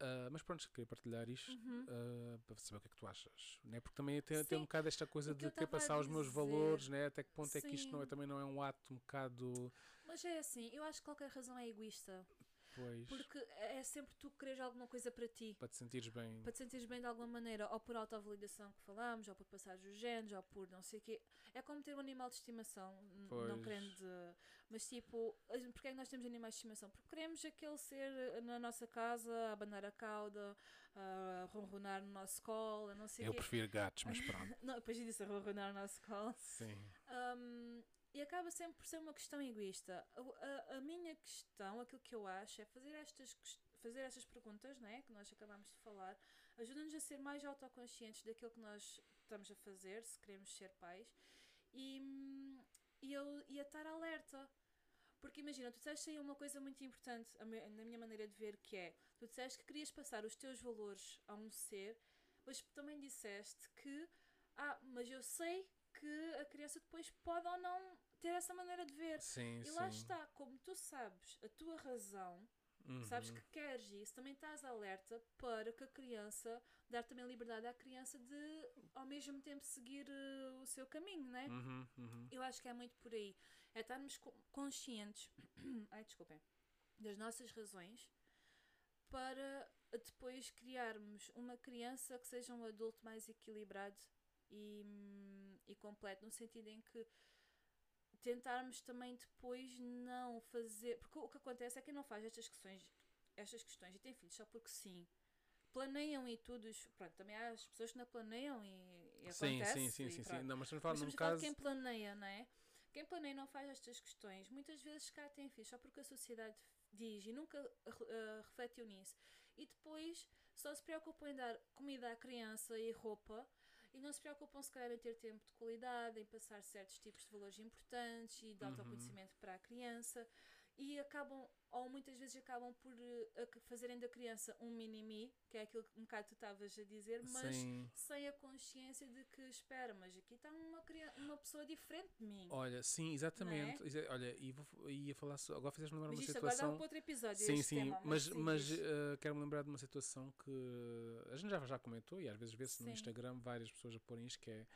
Ah, mas pronto, queria partilhar isto Uhum. ah, para saber o que é que tu achas. Né? Porque também tem, tem um Sim, bocado esta coisa de querer passar os meus valores, né? até que ponto é que isto não é, Sim. também não é um ato um bocado. Mas é assim, eu acho que qualquer razão é egoísta. Pois, Porque é sempre tu quereres alguma coisa para ti. para te sentires bem. Para te sentires bem de alguma maneira, ou por autovalidação que falámos, ou por passares os genes, ou por não sei o quê. É como ter um animal de estimação, n- não Pois. querendo. Mas tipo, porque é que nós temos animais de estimação? Porque queremos aquele ser eh, na nossa casa, a abanar a cauda, a ronronar no nosso colo, não sei Eu quê. prefiro gatos, mas pronto. Não, depois disse a ronronar no nosso colo. Sim. Um, e acaba sempre por ser uma questão egoísta. A, a- a minha questão, aquilo que eu acho, é fazer estas, fazer estas perguntas, não é? que nós acabámos de falar, ajuda-nos a ser mais autoconscientes daquilo que nós estamos a fazer, se queremos ser pais, e, hum, e, eu, e a estar alerta. Porque imagina, tu disseste aí uma coisa muito importante, na minha maneira de ver, que é, tu disseste que querias passar os teus valores a um ser, mas também disseste que, ah, mas eu sei que a criança depois pode ou não ter essa maneira de ver. Sim, E sim. lá está, como tu sabes a tua razão sabes Uhum. que queres isso, também estás alerta para que a criança, dar também liberdade à criança de ao mesmo tempo seguir eh, o seu caminho, né? Uhum, uhum. Eu acho que é muito por aí. É estarmos co- conscientes, ai desculpem, das nossas razões para depois criarmos uma criança que seja um adulto mais equilibrado e, hum, e completo, no sentido em que tentarmos também depois não fazer. Porque o que acontece é que quem não faz estas questões, estas questões e tem filhos só porque sim. Planeiam e tudo, pronto, também há as pessoas que não planeiam e, e Sim, acontece. sim, sim, sim, sim. Não, mas estamos a falar num caso. quem planeia, não é? Quem planeia não faz estas questões. Muitas vezes cá tem filhos só porque a sociedade diz e nunca uh, refletiu nisso. E depois só se preocupam em dar comida à criança e roupa e não se preocupam se calhar em ter tempo de qualidade, em passar certos tipos de valores importantes e de Uhum. autoconhecimento para a criança e acabam, ou muitas vezes acabam por uh, a- fazerem da criança um mini-me, que é aquilo que um bocado tu estavas a dizer, mas Sim. sem a consciência de que, espera, mas aqui está uma, uma pessoa diferente de mim. Olha, sim, exatamente. Exa- Olha, e vou, ia falar. Agora fizeste-me lembrar mas uma isto agora dá situação. para outro episódio. Sim, sim, tema, mas, mas diz. eh, quero-me lembrar de uma situação que a gente já, já comentou e às vezes vê-se no. Instagram várias pessoas a porem isto que é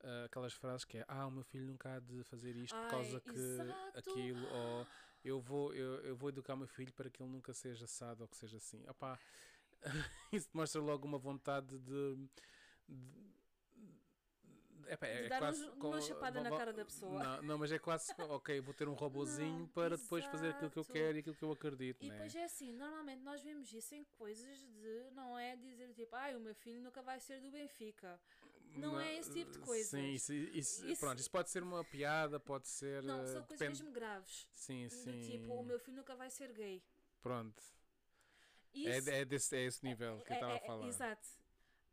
eh, aquelas frases que é ah, o meu filho nunca há de fazer isto por Ai, causa que exato. aquilo ou eu vou, eu, eu vou educar o meu filho para que ele nunca seja assado ou que seja assim. Opá, isso mostra logo uma vontade de. de- De é dar quase com- uma chapada na cara da pessoa. Não, não, mas é quase, ok, vou ter um robozinho Não, para depois fazer aquilo que eu exato. quero e aquilo que eu acredito. E né? depois é assim, normalmente nós vemos isso em coisas de, não é dizer tipo, ai, o meu filho nunca vai ser do Benfica. Não é esse tipo de coisas. Sim, isso, isso- Isso- pronto, isso pode ser uma piada, pode ser. Não, eh, são coisas mesmo graves. Sim, Do sim. tipo, o meu filho nunca vai ser gay. Pronto. Isso, É, é, desse, é esse nível que eu É- estava é- a falar. Exato.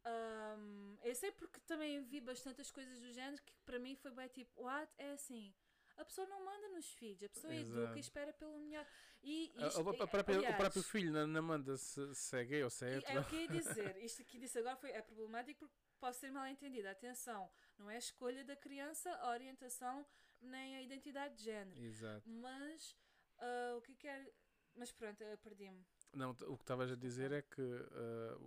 Ahm, eu sei porque também vi bastantes coisas do género que para mim foi bem tipo, what? É assim. A pessoa não manda nos filhos, a pessoa educa Exato. e espera pelo melhor. E isto, o, o é- próprio, o aliás, próprio filho não, não manda se, se é gay ou se é é o que eu ia dizer. Isto que disse agora foi, é problemático porque pode ser mal entendido. Atenção, não é a escolha da criança, a orientação, nem a identidade de género. Exato. Mas ah, o que quer. Mas pronto, perdi-me. Não, o que estavas a dizer é que ah,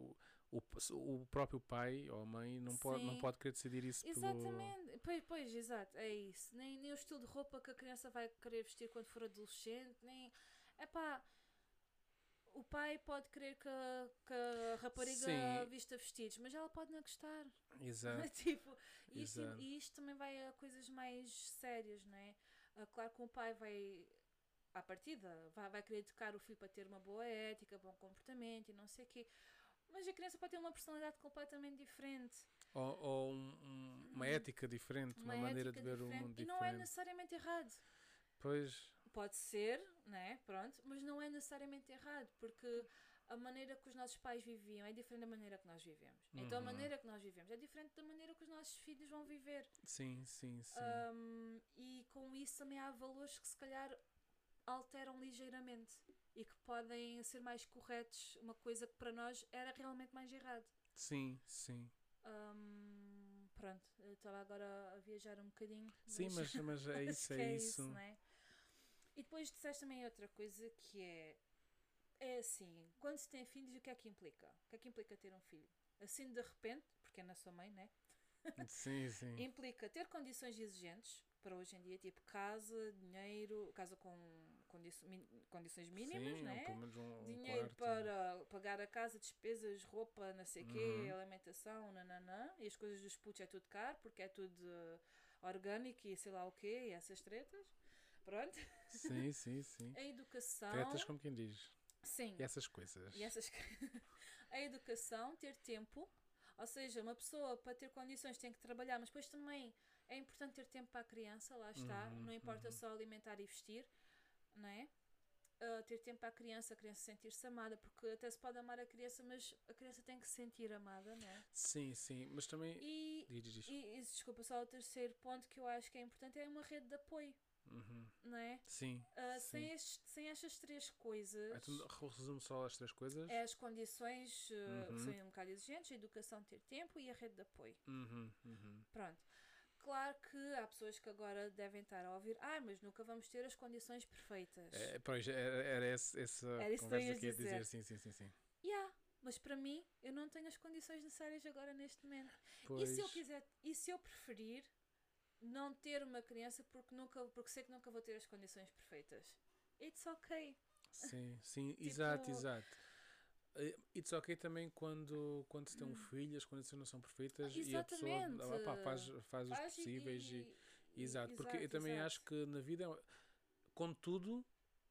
o, o, próprio pai ou a mãe não pode, não pode querer decidir isso pelo. Exatamente, pois, pois, exato, é isso. Nem, nem o estilo de roupa que a criança vai querer vestir quando for adolescente, nem. É pá. O pai pode querer que, a- que a rapariga Sim. vista vestidos, mas ela pode não gostar. Exato. tipo, e isto, Exato. e isto também vai a coisas mais sérias, não é? Ah, claro que o pai vai, à partida, vai, vai querer educar o filho para ter uma boa ética, bom comportamento e não sei o quê. Mas a criança pode ter uma personalidade completamente diferente. Ou, ou um- um- uma ética diferente, uma, maneira de ver o diferente. mundo E diferente. não é necessariamente errado. Pois, Pode ser, né? Pronto, mas não é necessariamente errado, porque a maneira que os nossos pais viviam é diferente da maneira que nós vivemos. Então a Uhum. maneira que nós vivemos é diferente da maneira que os nossos filhos vão viver. sim, sim, sim. Um, e com isso também há valores que se calhar alteram ligeiramente e que podem ser mais corretos, uma coisa que para nós era realmente mais errado. Sim, sim. Um, pronto, eu estava agora a viajar um bocadinho. Sim, mas, mas é acho isso, que é isso. né? E depois disseste também outra coisa que é. É assim, quando se tem filhos, o que é que implica? O que é que implica ter um filho? Assim de repente, porque é na sua mãe, né? Sim, sim. Implica ter condições exigentes para hoje em dia, tipo casa, dinheiro, casa com condi condições mínimas, sim, né? um, Dinheiro quarto. para pagar a casa, despesas, roupa, não sei o quê, Uhum. alimentação, nananã. E as coisas dos putos é tudo caro, porque é tudo uh, orgânico e sei lá o quê, e essas tretas. Pronto. Sim, sim, sim. A educação. Tretas como quem diz. Sim. E essas coisas. E essas... a educação, ter tempo. Ou seja, uma pessoa para ter condições tem que trabalhar, mas depois também é importante ter tempo para a criança, lá está. Uhum, não importa uhum. só alimentar e vestir, não é? Ah, ter tempo para a criança, a criança sentir-se amada, porque até se pode amar a criança, mas a criança tem que se sentir amada, não é? Sim, sim. Mas também. E, Diz, diz, diz. e, e desculpa, só o terceiro ponto que eu acho que é importante é uma rede de apoio, Uhum. não é? Sim. Ah, sim. sem, estes, sem estas três coisas. Então, resumo só as três coisas. É as condições uh, que Uhum. são um bocado exigentes, a educação, ter tempo e a rede de apoio. Uhum, uhum. Pronto. Claro que há pessoas que agora devem estar a ouvir, ai, mas nunca vamos ter as condições perfeitas. É, pois, era, era esse, essa Era que conversa ias que ia dizer. dizer. Sim, sim, sim, sim. Yeah, mas para mim, eu não tenho as condições necessárias agora neste momento. Pois, E se eu quiser, e se eu preferir não ter uma criança porque nunca, porque sei que nunca vou ter as condições perfeitas. It's okay. Sim, sim, exato, Tipo- exato. Eh, It's ok também quando, quando se tem um Hum. filho, as condições não são perfeitas e a pessoa Exatamente. ah, faz, faz os Faz possíveis e, e- Exato, porque eu também exato. acho que na vida, contudo,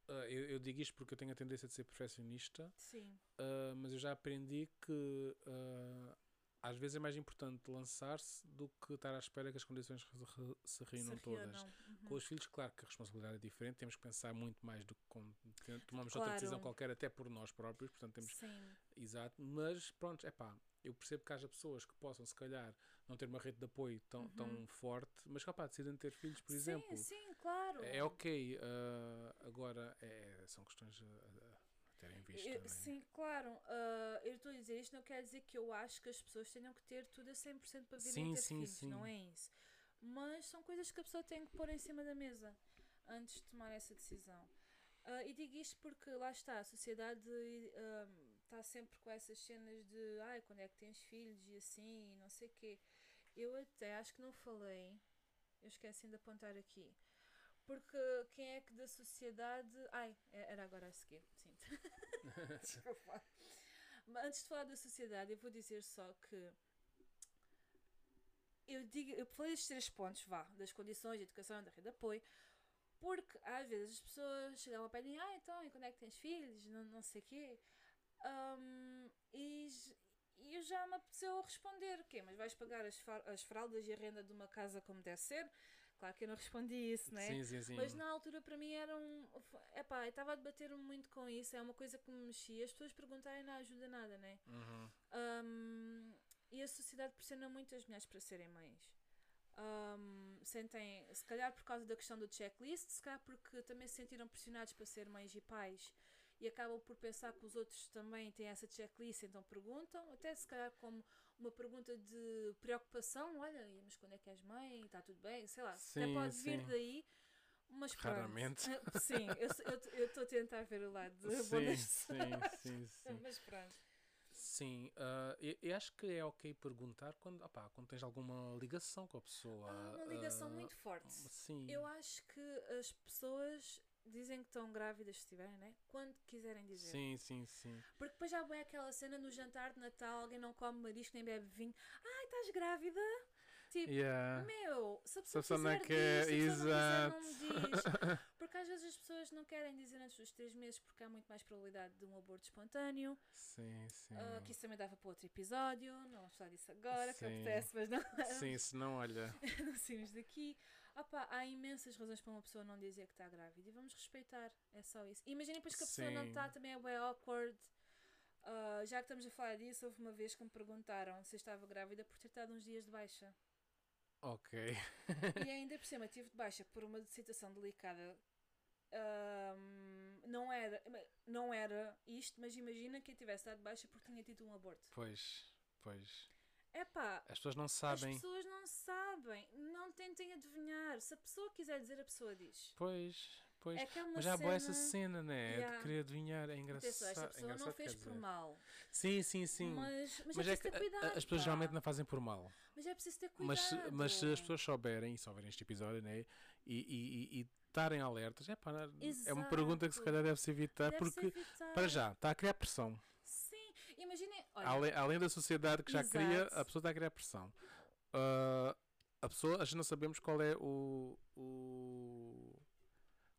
ah, eu, eu digo isto porque eu tenho a tendência de ser perfeccionista, Sim, ah, mas eu já aprendi que ah, às vezes é mais importante lançar-se do que estar à espera que as condições se reúnam todas. Uhum. Com os filhos, claro que a responsabilidade é diferente, temos que pensar muito mais do que te- tomamos outra Claro. decisão qualquer, até por nós próprios, portanto temos Sim, Exato, mas pronto, é pá, eu percebo que haja pessoas que possam, se calhar, não ter uma rede de apoio tão, tão forte, mas opá, decidem ter filhos, por Uhum. sim, exemplo. sim, claro. É ok, ah, agora é, são questões a terem em vista. Eu-? Sim, claro. ah, eu estou a dizer isto, não quer dizer que eu acho que as pessoas tenham que ter tudo a 100% para virem Sim, ter sim, filhos, sim. não é isso. Mas são coisas que a pessoa tem que pôr em cima da mesa antes de tomar essa decisão. Ah, e digo isto porque lá está, a sociedade está sempre com essas cenas de ai, quando é que tens filhos e assim, e não sei o quê. Eu até acho que não falei, eu esqueci de apontar aqui. Porque quem é que da sociedade. Ai, é- era agora a seguir, sim. Desculpa. Mas antes de falar da sociedade, eu vou dizer só que. Eu, digo, eu falei destes três pontos, vá, das condições de educação, da rede de apoio, porque às vezes as pessoas pé de mim, ah, então, e quando é que tens filhos? Não, não sei o quê. Ahm, e, e eu já me apeteceu responder, o quê? Mas vais pagar as, as fraldas e a renda de uma casa como deve ser? Claro que eu não respondi isso, não é? Sim, sim, sim. Mas na altura para mim era um. Epá, eu estava a debater muito com isso, é uma coisa que me mexia. As pessoas perguntarem não ajuda nada, né? Uhum. Um, e a sociedade pressiona muito as mulheres para serem mães. Um, sentem, se calhar por causa da questão do checklist, se calhar porque também se sentiram pressionados para ser mães e pais e acabam por pensar que os outros também têm essa checklist, então perguntam, até se calhar como uma pergunta de preocupação: olha, mas quando é que és mãe? Está tudo bem? Sei lá, até Sim, pode vir sim. daí, mas pronto. Raramente. Ah, Sim, eu estou a tentar ver o lado de Sim, sim, sim, sim. Mas pronto. Sim, ah, eu, eu acho que é ok perguntar quando, opá, quando tens alguma ligação com a pessoa. Há uma ligação ah, muito forte. Sim. Eu acho que as pessoas dizem que estão grávidas, se estiverem, né? Quando quiserem dizer. Sim, sim, sim. Porque depois já vai aquela cena no jantar de Natal, alguém não come marisco nem bebe vinho. Ai, estás grávida? Tipo, Yeah. meu, se a Se pessoa não quiser quer, diz, se a pessoa não quiser, não me diz. Porque às vezes as pessoas não querem dizer antes dos três meses porque há muito mais probabilidade de um aborto espontâneo. Sim, sim. Ah, que isso também dava para outro episódio. Não vamos falar disso agora, que Sim. apetece, mas não. Sim, se não, olha. não saímos daqui. Opa, há imensas razões para uma pessoa não dizer que está grávida e vamos respeitar, é só isso. Imaginem depois que a pessoa não Sim. está, também é bem awkward. Ah, já que estamos a falar disso, houve uma vez que me perguntaram se eu estava grávida por ter estado uns dias de baixa. Ok. e ainda por cima tive de baixa por uma situação delicada. Ahm, não, era, não era isto, mas imagina que eu tivesse dado de baixa porque tinha tido um aborto. Pois, pois. Epá, As pessoas não as sabem. pessoas não sabem, não tentem adivinhar. Se a pessoa quiser dizer, a pessoa diz. Pois, pois. É é Mas já boa essa cena- cena, né? Yeah. De querer adivinhar. É engraçado. Atenção, esta pessoa não engraçado, fez quer por mal. Sim, sim, sim. Mas, mas, Mas é é que ter cuidado. as pessoas pá. geralmente não fazem por mal. Mas é preciso ter Mas, cuidado. se- mas se as pessoas souberem e souberem este episódio, né? E, e, e- e estarem alertas, é pá, é uma pergunta que se calhar deve-se evitar, Deve-se porque evitar. para já está a criar pressão. Imaginem. Além, além da sociedade que já cria, Exato. a pessoa está a criar pressão. Ah, a pessoa, a gente não sabemos qual é o. o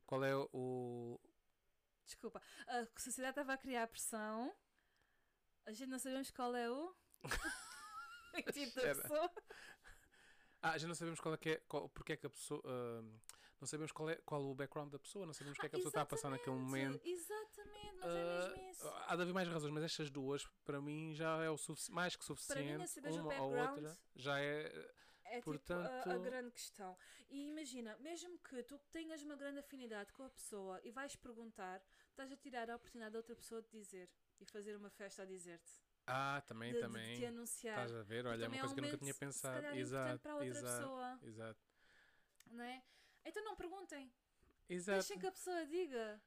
qual é o. desculpa. A sociedade estava a criar pressão. A gente não sabemos qual é o. tipo da pessoa. Ah, a gente não sabemos qual é que é. Qual, porque é que a pessoa. ah, não sabemos qual é qual o background da pessoa, não sabemos o que é que a pessoa está a passar naquele momento. Exatamente, mas Ah, é mesmo isso. há de haver mais razões, mas estas duas, para mim, já é o mais que Para mim, suficiente. vejo o uma ou outra já é. É Portanto- tipo a, a grande questão. E imagina, mesmo que tu tenhas uma grande afinidade com a pessoa e vais perguntar, estás a tirar a oportunidade da outra pessoa de dizer e fazer uma festa a dizer-te. Ah, também, de, de também. te anunciar. Estás a ver? Olha, é uma é coisa que eu nunca tinha se pensado. calhar, importante Exato, para outra exato, pessoa. exato. Não é? Então não perguntem. Exato. Deixem que a pessoa diga.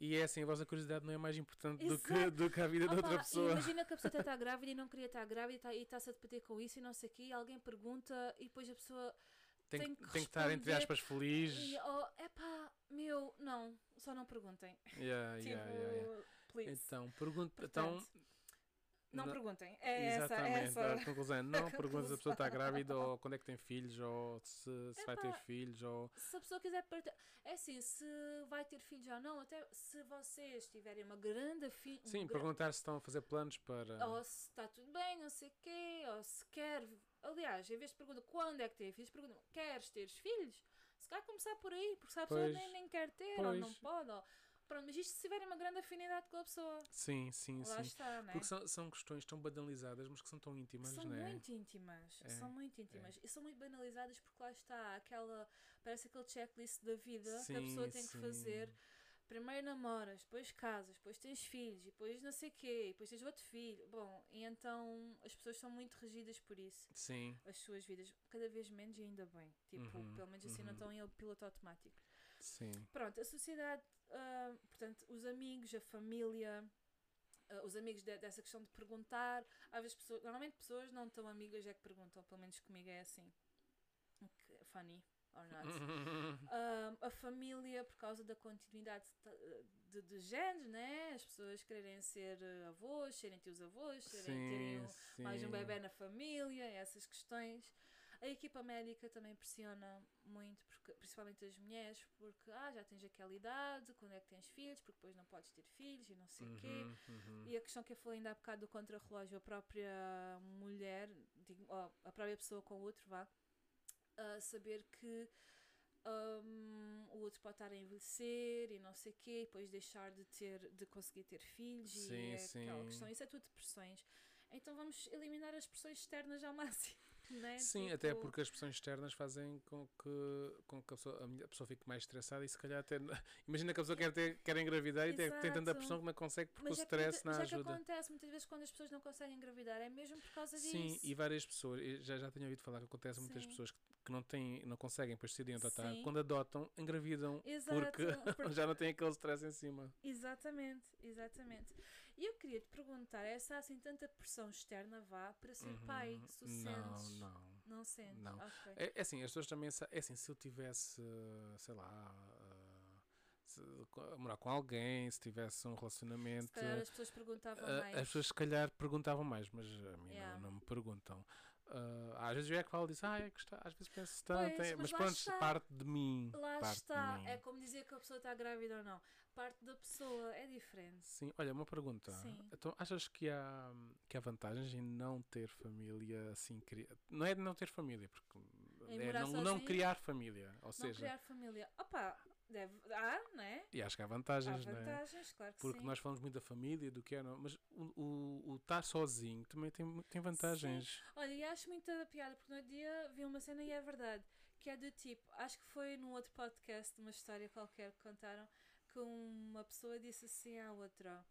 E é assim, a vossa curiosidade não é mais importante do que, do que a vida da outra Opa, pessoa. Imagina que a pessoa está grávida e não queria estar grávida e tá- e está-se a debater com isso e não sei o quê, e alguém pergunta e depois a pessoa Tem, tem que- tem que estar, entre aspas, feliz. e, oh, epá, meu, não, só não perguntem. Yeah, tipo, yeah, yeah, yeah. please. Então, pergunta. Então, Portanto, não, não- perguntem. É essa, é Exatamente, essa. a conclusão é não perguntas se a pessoa está conclusão. grávida ou quando é que tem filhos ou se, se vai ter filhos ou. Se a pessoa quiser partilhar. É assim, se vai ter filhos ou não, até se vocês tiverem uma grande filha. Sim, perguntar se estão a fazer planos para. Ou se está tudo bem, não sei o quê, ou se quer. Aliás, em vez de perguntar quando é que tem filhos, perguntam: queres ter filhos? Se calhar começar por aí, porque se a pessoa Pois, nem, nem quer ter ou não pois. pode. Ou, pronto, mas isto se tiverem uma grande afinidade com a pessoa. Sim, sim, Lá sim. está, né? Porque são, são questões tão banalizadas, mas que são tão íntimas, São não é? muito íntimas, É, são muito íntimas e são muito banalizadas porque lá está aquela, parece aquele checklist da vida que a pessoa Sim, tem que sim. fazer. Primeiro namoras, depois casas, depois tens filhos, e depois não sei o quê, e depois tens outro filho. Bom, e então as pessoas são muito regidas por isso, Sim, as suas vidas, cada vez menos e ainda bem. Tipo, Uhum, pelo menos assim não uhum. estão em piloto automático. Sim. Pronto, a sociedade, ah, portanto, os amigos, a família, ah, os amigos de- dessa questão de perguntar. Às vezes, pessoas, normalmente pessoas não tão amigas é que perguntam, pelo menos comigo é assim. Funny or not. Ah, a família, por causa da continuidade de, de, de né? As pessoas quererem ser avós, serem tios avós, serem, terem sim, um- mais um bebê na família, essas questões. A equipa médica também pressiona muito, porque, principalmente as mulheres, porque ah, já tens aquela idade, quando é que tens filhos, porque depois não podes ter filhos e não sei o quê. Uhum, uhum. E a questão que eu falei ainda há bocado do contrarrelógio, a própria mulher, digo, a própria pessoa com o outro, vá, a saber que hum, o outro pode estar a envelhecer e não sei o quê, e depois deixar de ter, de conseguir ter filhos Sim, e é aquela sim. questão. Isso é tudo pressões. Então vamos eliminar as pressões externas ao máximo. Né? Sim, até Tipo, porque as pressões externas fazem com que, com que a, pessoa, a pessoa fique mais estressada e se calhar até. Imagina que a pessoa quer, ter, quer engravidar e tem, tanta Exato. pressão que não consegue porque Mas o que stress muita- não mas que ajuda. acontece muitas vezes quando as pessoas não conseguem engravidar, é mesmo por causa disso. Sim, e várias pessoas, já, já tenho ouvido falar que acontece a muitas Sim. pessoas que, que não, têm, não conseguem depois decidem adotar, Sim. quando adotam, engravidam Exato, porque porque- já não têm aquele stress em cima. Exatamente, exatamente. E eu queria te perguntar, é se há assim tanta pressão externa vá para ser pai? Uhum. Se tu não, sentes? não. Não sentes? Não. Ok. É, é assim, as pessoas também. É assim, se eu tivesse, sei lá. ah, se- morar com alguém, se tivesse um Se relacionamento. calhar as pessoas perguntavam ah, mais. as pessoas se calhar perguntavam mais, mas a mim Yeah. não, não me perguntam. Ah, às vezes é que falo disso, ah, é que está, às vezes penso tanto, Pois, é, mas mas pronto, está. parte de mim. Lá parte está, mim. é como dizer que a pessoa está grávida ou não. Parte da pessoa é diferente. Sim, olha, uma pergunta. Sim. Então, achas que há, que há vantagens em não ter família assim? cri- Não é de não ter família, porque Em é não, não criar família. Ou Não seja, criar família. Opa, deve. Há, né? e acho que há Há vantagens, não é? vantagens, claro que Porque sim. nós falamos muito da família, do que é, não, mas o, o, o estar sozinho também tem, tem vantagens. Olha, e acho muita piada, porque no outro dia vi uma cena e é verdade, que é do tipo, acho que foi num outro podcast, uma história qualquer que contaram, que uma pessoa disse assim à outra,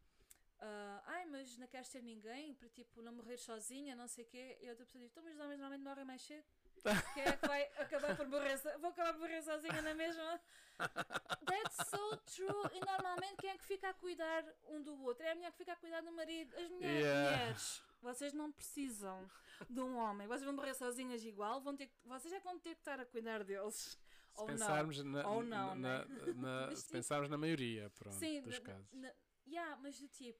ah, ai, mas não queres ter ninguém para tipo não morrer sozinha, não sei o quê, e outra pessoa diz, então, mas os homens normalmente morrem mais cedo. Quem é que vai acabar por morrer? so- Vou acabar por morrer sozinha na mesma? That's so true. E normalmente quem é que fica a cuidar um do outro? É a mulher que fica a cuidar do marido. As mulheres, Yeah. mulheres vocês não precisam de um homem. Vocês vão morrer sozinhas igual. Vão ter, que- vocês é que vão ter que estar a cuidar deles. Se Ou não. pensarmos na, Ou não, na, né? na- Mas se tipo- pensarmos na maioria pronto, Sim, dos casos. na- yeah, mas do tipo.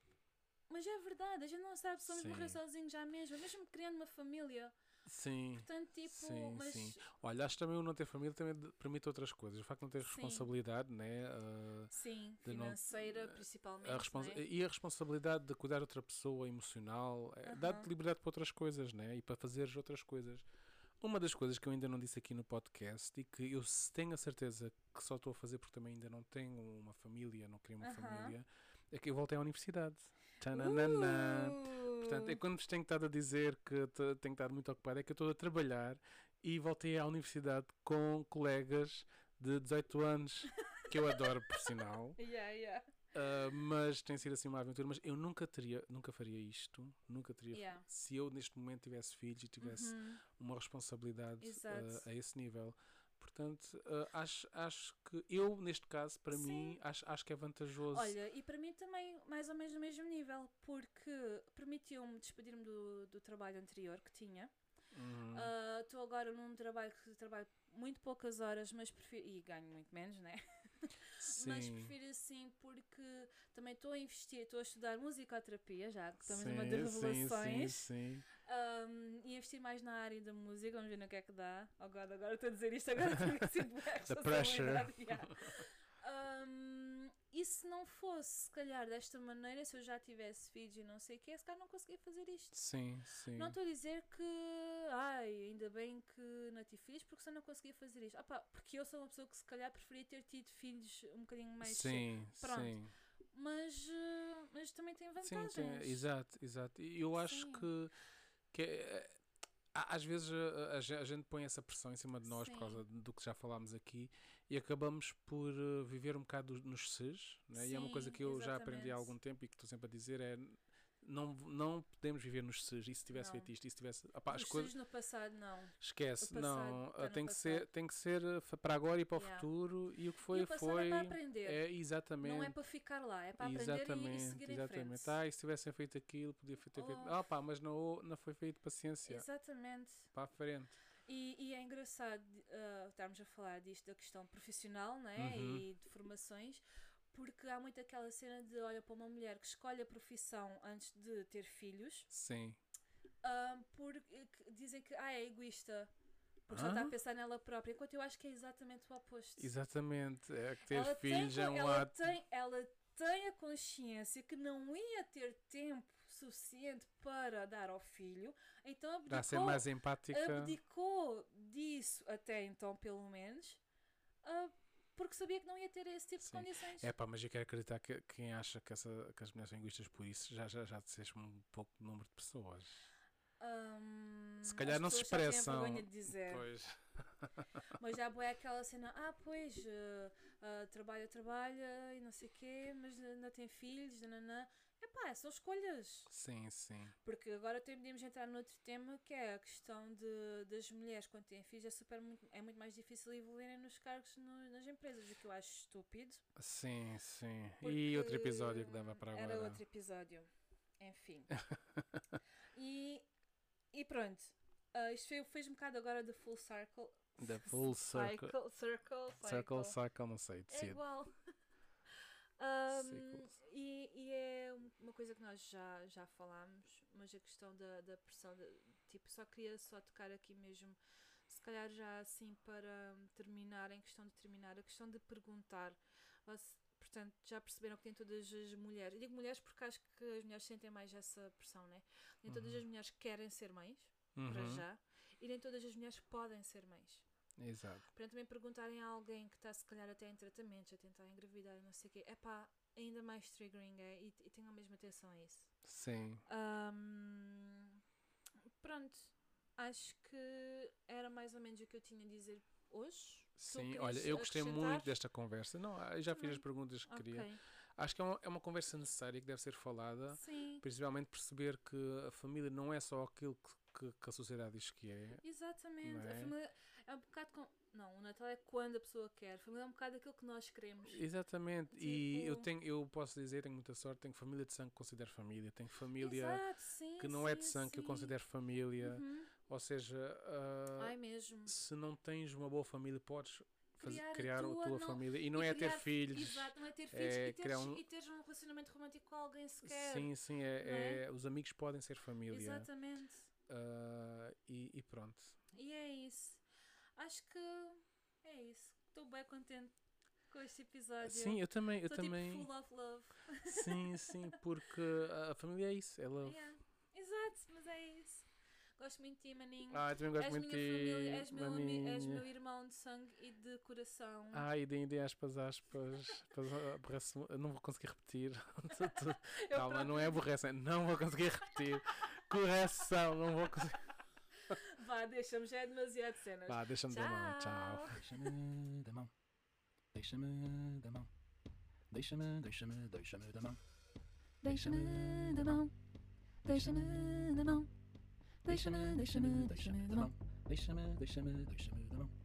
Mas é verdade, a gente não sabe se vamos morrer sozinhos já mesmo, mesmo criando uma família. Sim. Portanto, tipo, Sim, mas sim. Olha, acho que também o não ter família também permite outras coisas. O facto de não ter Sim. responsabilidade, né? ah, sim, de não- financeira principalmente. a respons- não é? E a responsabilidade de cuidar de outra pessoa emocional, eh, dá-te Aham. liberdade para outras coisas, né? E para fazeres outras coisas. Uma das coisas que eu ainda não disse aqui no podcast e que eu tenho a certeza que só estou a fazer porque também ainda não tenho uma família, não queria uma Aham. família, é que eu voltei à universidade. Tananana. Portanto, é Uh! quando vos tenho estado a dizer que te- tenho estado muito ocupado, é que eu estou a trabalhar e voltei à universidade com colegas de 18 anos, que eu adoro, por sinal. Yeah, yeah. Ah, mas tem sido assim uma aventura. Mas eu nunca teria, nunca faria isto. Nunca teria. Yeah. Se eu neste momento tivesse filhos e tivesse Uhum. uma responsabilidade ah, a esse nível. Portanto, ah, acho, acho que eu, neste caso, para mim, Sim. acho, acho que é vantajoso. Olha, e para mim também, mais ou menos no mesmo nível, porque permitiu-me despedir-me do, do trabalho anterior que tinha. Uhum. Ah, Estou agora num trabalho que trabalho muito poucas horas, mas prefiro. E ganho muito menos, né? Mas Sim. prefiro assim porque também estou a investir, estou a estudar musicoterapia, já que estamos numa de revelações. Sim, sim. Um, e investir mais na área da música, vamos ver no que é que dá. Oh God, agora estou a dizer isto, agora tenho assim bué The pressure. yeah. Um, e se não fosse, se calhar, desta maneira, se eu já tivesse filhos e não sei o que, se calhar não conseguia fazer isto. Sim, sim. Não estou a dizer que, ai, ainda bem que não tive filhos, porque senão não conseguia fazer isto. Ah, pá, porque eu sou uma pessoa que se calhar preferia ter tido filhos um bocadinho mais cedo. Sim, Pronto. sim. Mas, eh, mas também tem Sim, vantagens. tem- exato, exato. E eu acho Sim. que, que é- às vezes a, a ge- a gente põe essa pressão em cima de nós por Sim. causa do que já falámos aqui e acabamos por eh, viver um bocado nos ses, né? e é uma coisa Sim, que eu já aprendi há exatamente. algum tempo e que estou sempre a dizer é não, não podemos viver nos ses, e se tivesse Não. feito isto, e se tivesse opá, as coisas no passado, não. esquece, o não, tá tem que passado. ser tem que ser eh, para agora e para o Yeah. futuro e o que e foi o passado foi é para aprender. é exatamente não é para ficar lá, é para aprender e- exatamente, e, seguir em exatamente. frente. Ah, e se tivessem feito aquilo, podia ter feito. Oh. Ah, pá, mas não, não foi feito paciência. Exatamente. Para a frente. E, e é engraçado uh, estarmos a falar disto da questão profissional né? Uhum. e de formações, porque há muito aquela cena de olha para uma mulher que escolhe a profissão antes de ter filhos, Sim. uh, porque dizem que ah, é egoísta, porque só está a pensar nela própria, enquanto eu acho que é exatamente o oposto. Exatamente. É que ter ela filhos tem, é um ela ato. Tem, ela tem a consciência que não ia ter tempo suficiente para dar ao filho, então Para ser abdicou, mais empática. abdicou disso até então, pelo menos, ah, porque sabia que não ia ter esse tipo Sim. de condições. É pá, mas eu quero acreditar que quem acha que, essa, que as mulheres egoístas por isso já, já, já disseste um pouco de número de pessoas. Ahm, Se calhar não se expressam. Pois. Mas já é aquela cena, ah, pois, ah, ah, trabalha, trabalha e não sei o quê, mas ainda tem filhos, nananã. Epá, são escolhas. Sim, sim. Porque agora podemos entrar noutro tema que é a questão de, das mulheres quando têm filhos é, super, muito, é muito mais difícil evoluírem nos cargos no- nas empresas, o que eu acho estúpido. Sim, sim. E outro episódio que dava para agora. Era outro episódio. Enfim. e, e pronto. Ah, isto foi- fez um bocado agora de full circle. The full circle. Circle, circle, Circle, circle, não sei, É decide. igual. Ahm, Circles. e, e é uma coisa que nós já, já falámos, mas a questão da, da pressão, de, tipo, só queria só tocar aqui mesmo, se calhar já assim para terminar, em questão de terminar, a questão de perguntar. Portanto, já perceberam que nem todas as mulheres, eu digo mulheres porque acho que as mulheres sentem mais essa pressão, né? Nem todas Uhum. as mulheres querem ser mães, para Uhum, já, e nem todas as mulheres podem ser mães. Exato. Para também perguntarem a alguém que está se calhar até em tratamentos, a tentar engravidar e não sei o quê, é pá, ainda mais triggering é, e, e tenham mesmo atenção a isso. Sim. Ahm, pronto, acho que era mais ou menos o que eu tinha a dizer hoje. Sim, olha, eu gostei muito desta conversa. Não, eu já fiz as Também. perguntas que queria. Ok, Acho que é uma, é uma conversa necessária que deve ser falada, sim, principalmente perceber que a família não é só aquilo que, que- que a sociedade diz que é. exatamente. Não A é? família é um bocado com. Não, o Natal é quando a pessoa quer. A família é um bocado aquilo que nós queremos. Exatamente. E eu Tipo- tenho, eu posso dizer, tenho muita sorte, tenho família de sangue que considero família, tenho família Exato, sim. que não é de sim, sangue que eu sim. considero família. Uhum. Ou seja, ah, Ai, mesmo. se não tens uma boa família, podes fazer, Criar a criar, a tua, tua não- família. E não E é ter criar- filhos. Exato, não é ter filhos é e, teres, criar um- e teres um relacionamento romântico com alguém sequer. Sim, sim, é, é? é- os amigos podem ser família. Exatamente. Ah, e, e pronto. E é isso. Acho que é isso. Estou bem contente com este episódio. Sim, eu também, eu Estou também. tipo full of love. Sim, sim, porque a família é isso, é love. Yeah. Exato, mas é isso. Gosto muito de ti, maninho. Ah, eu também gosto és muito de família, ti, és meu, ami- és meu irmão de sangue e de coração. Ah, e de, de aspas, aspas, aborrece eu não vou conseguir repetir. Eu Calma, não é aborrece, é não vou conseguir repetir. Correção, não vou conseguir. Vá, deixa-me, já é demasiado cenas. Vá, deixa-me dar mão, tchau. Deixa-me da mão. Deixa-me da mão. Deixa-me, deixa-me, deixa-me da mão. Deixa-me da mão, deixa-me da mão, deixa-me, deixa-me, deixa-me da mão. Deixa-me, deixa-me, deixa-me da mão.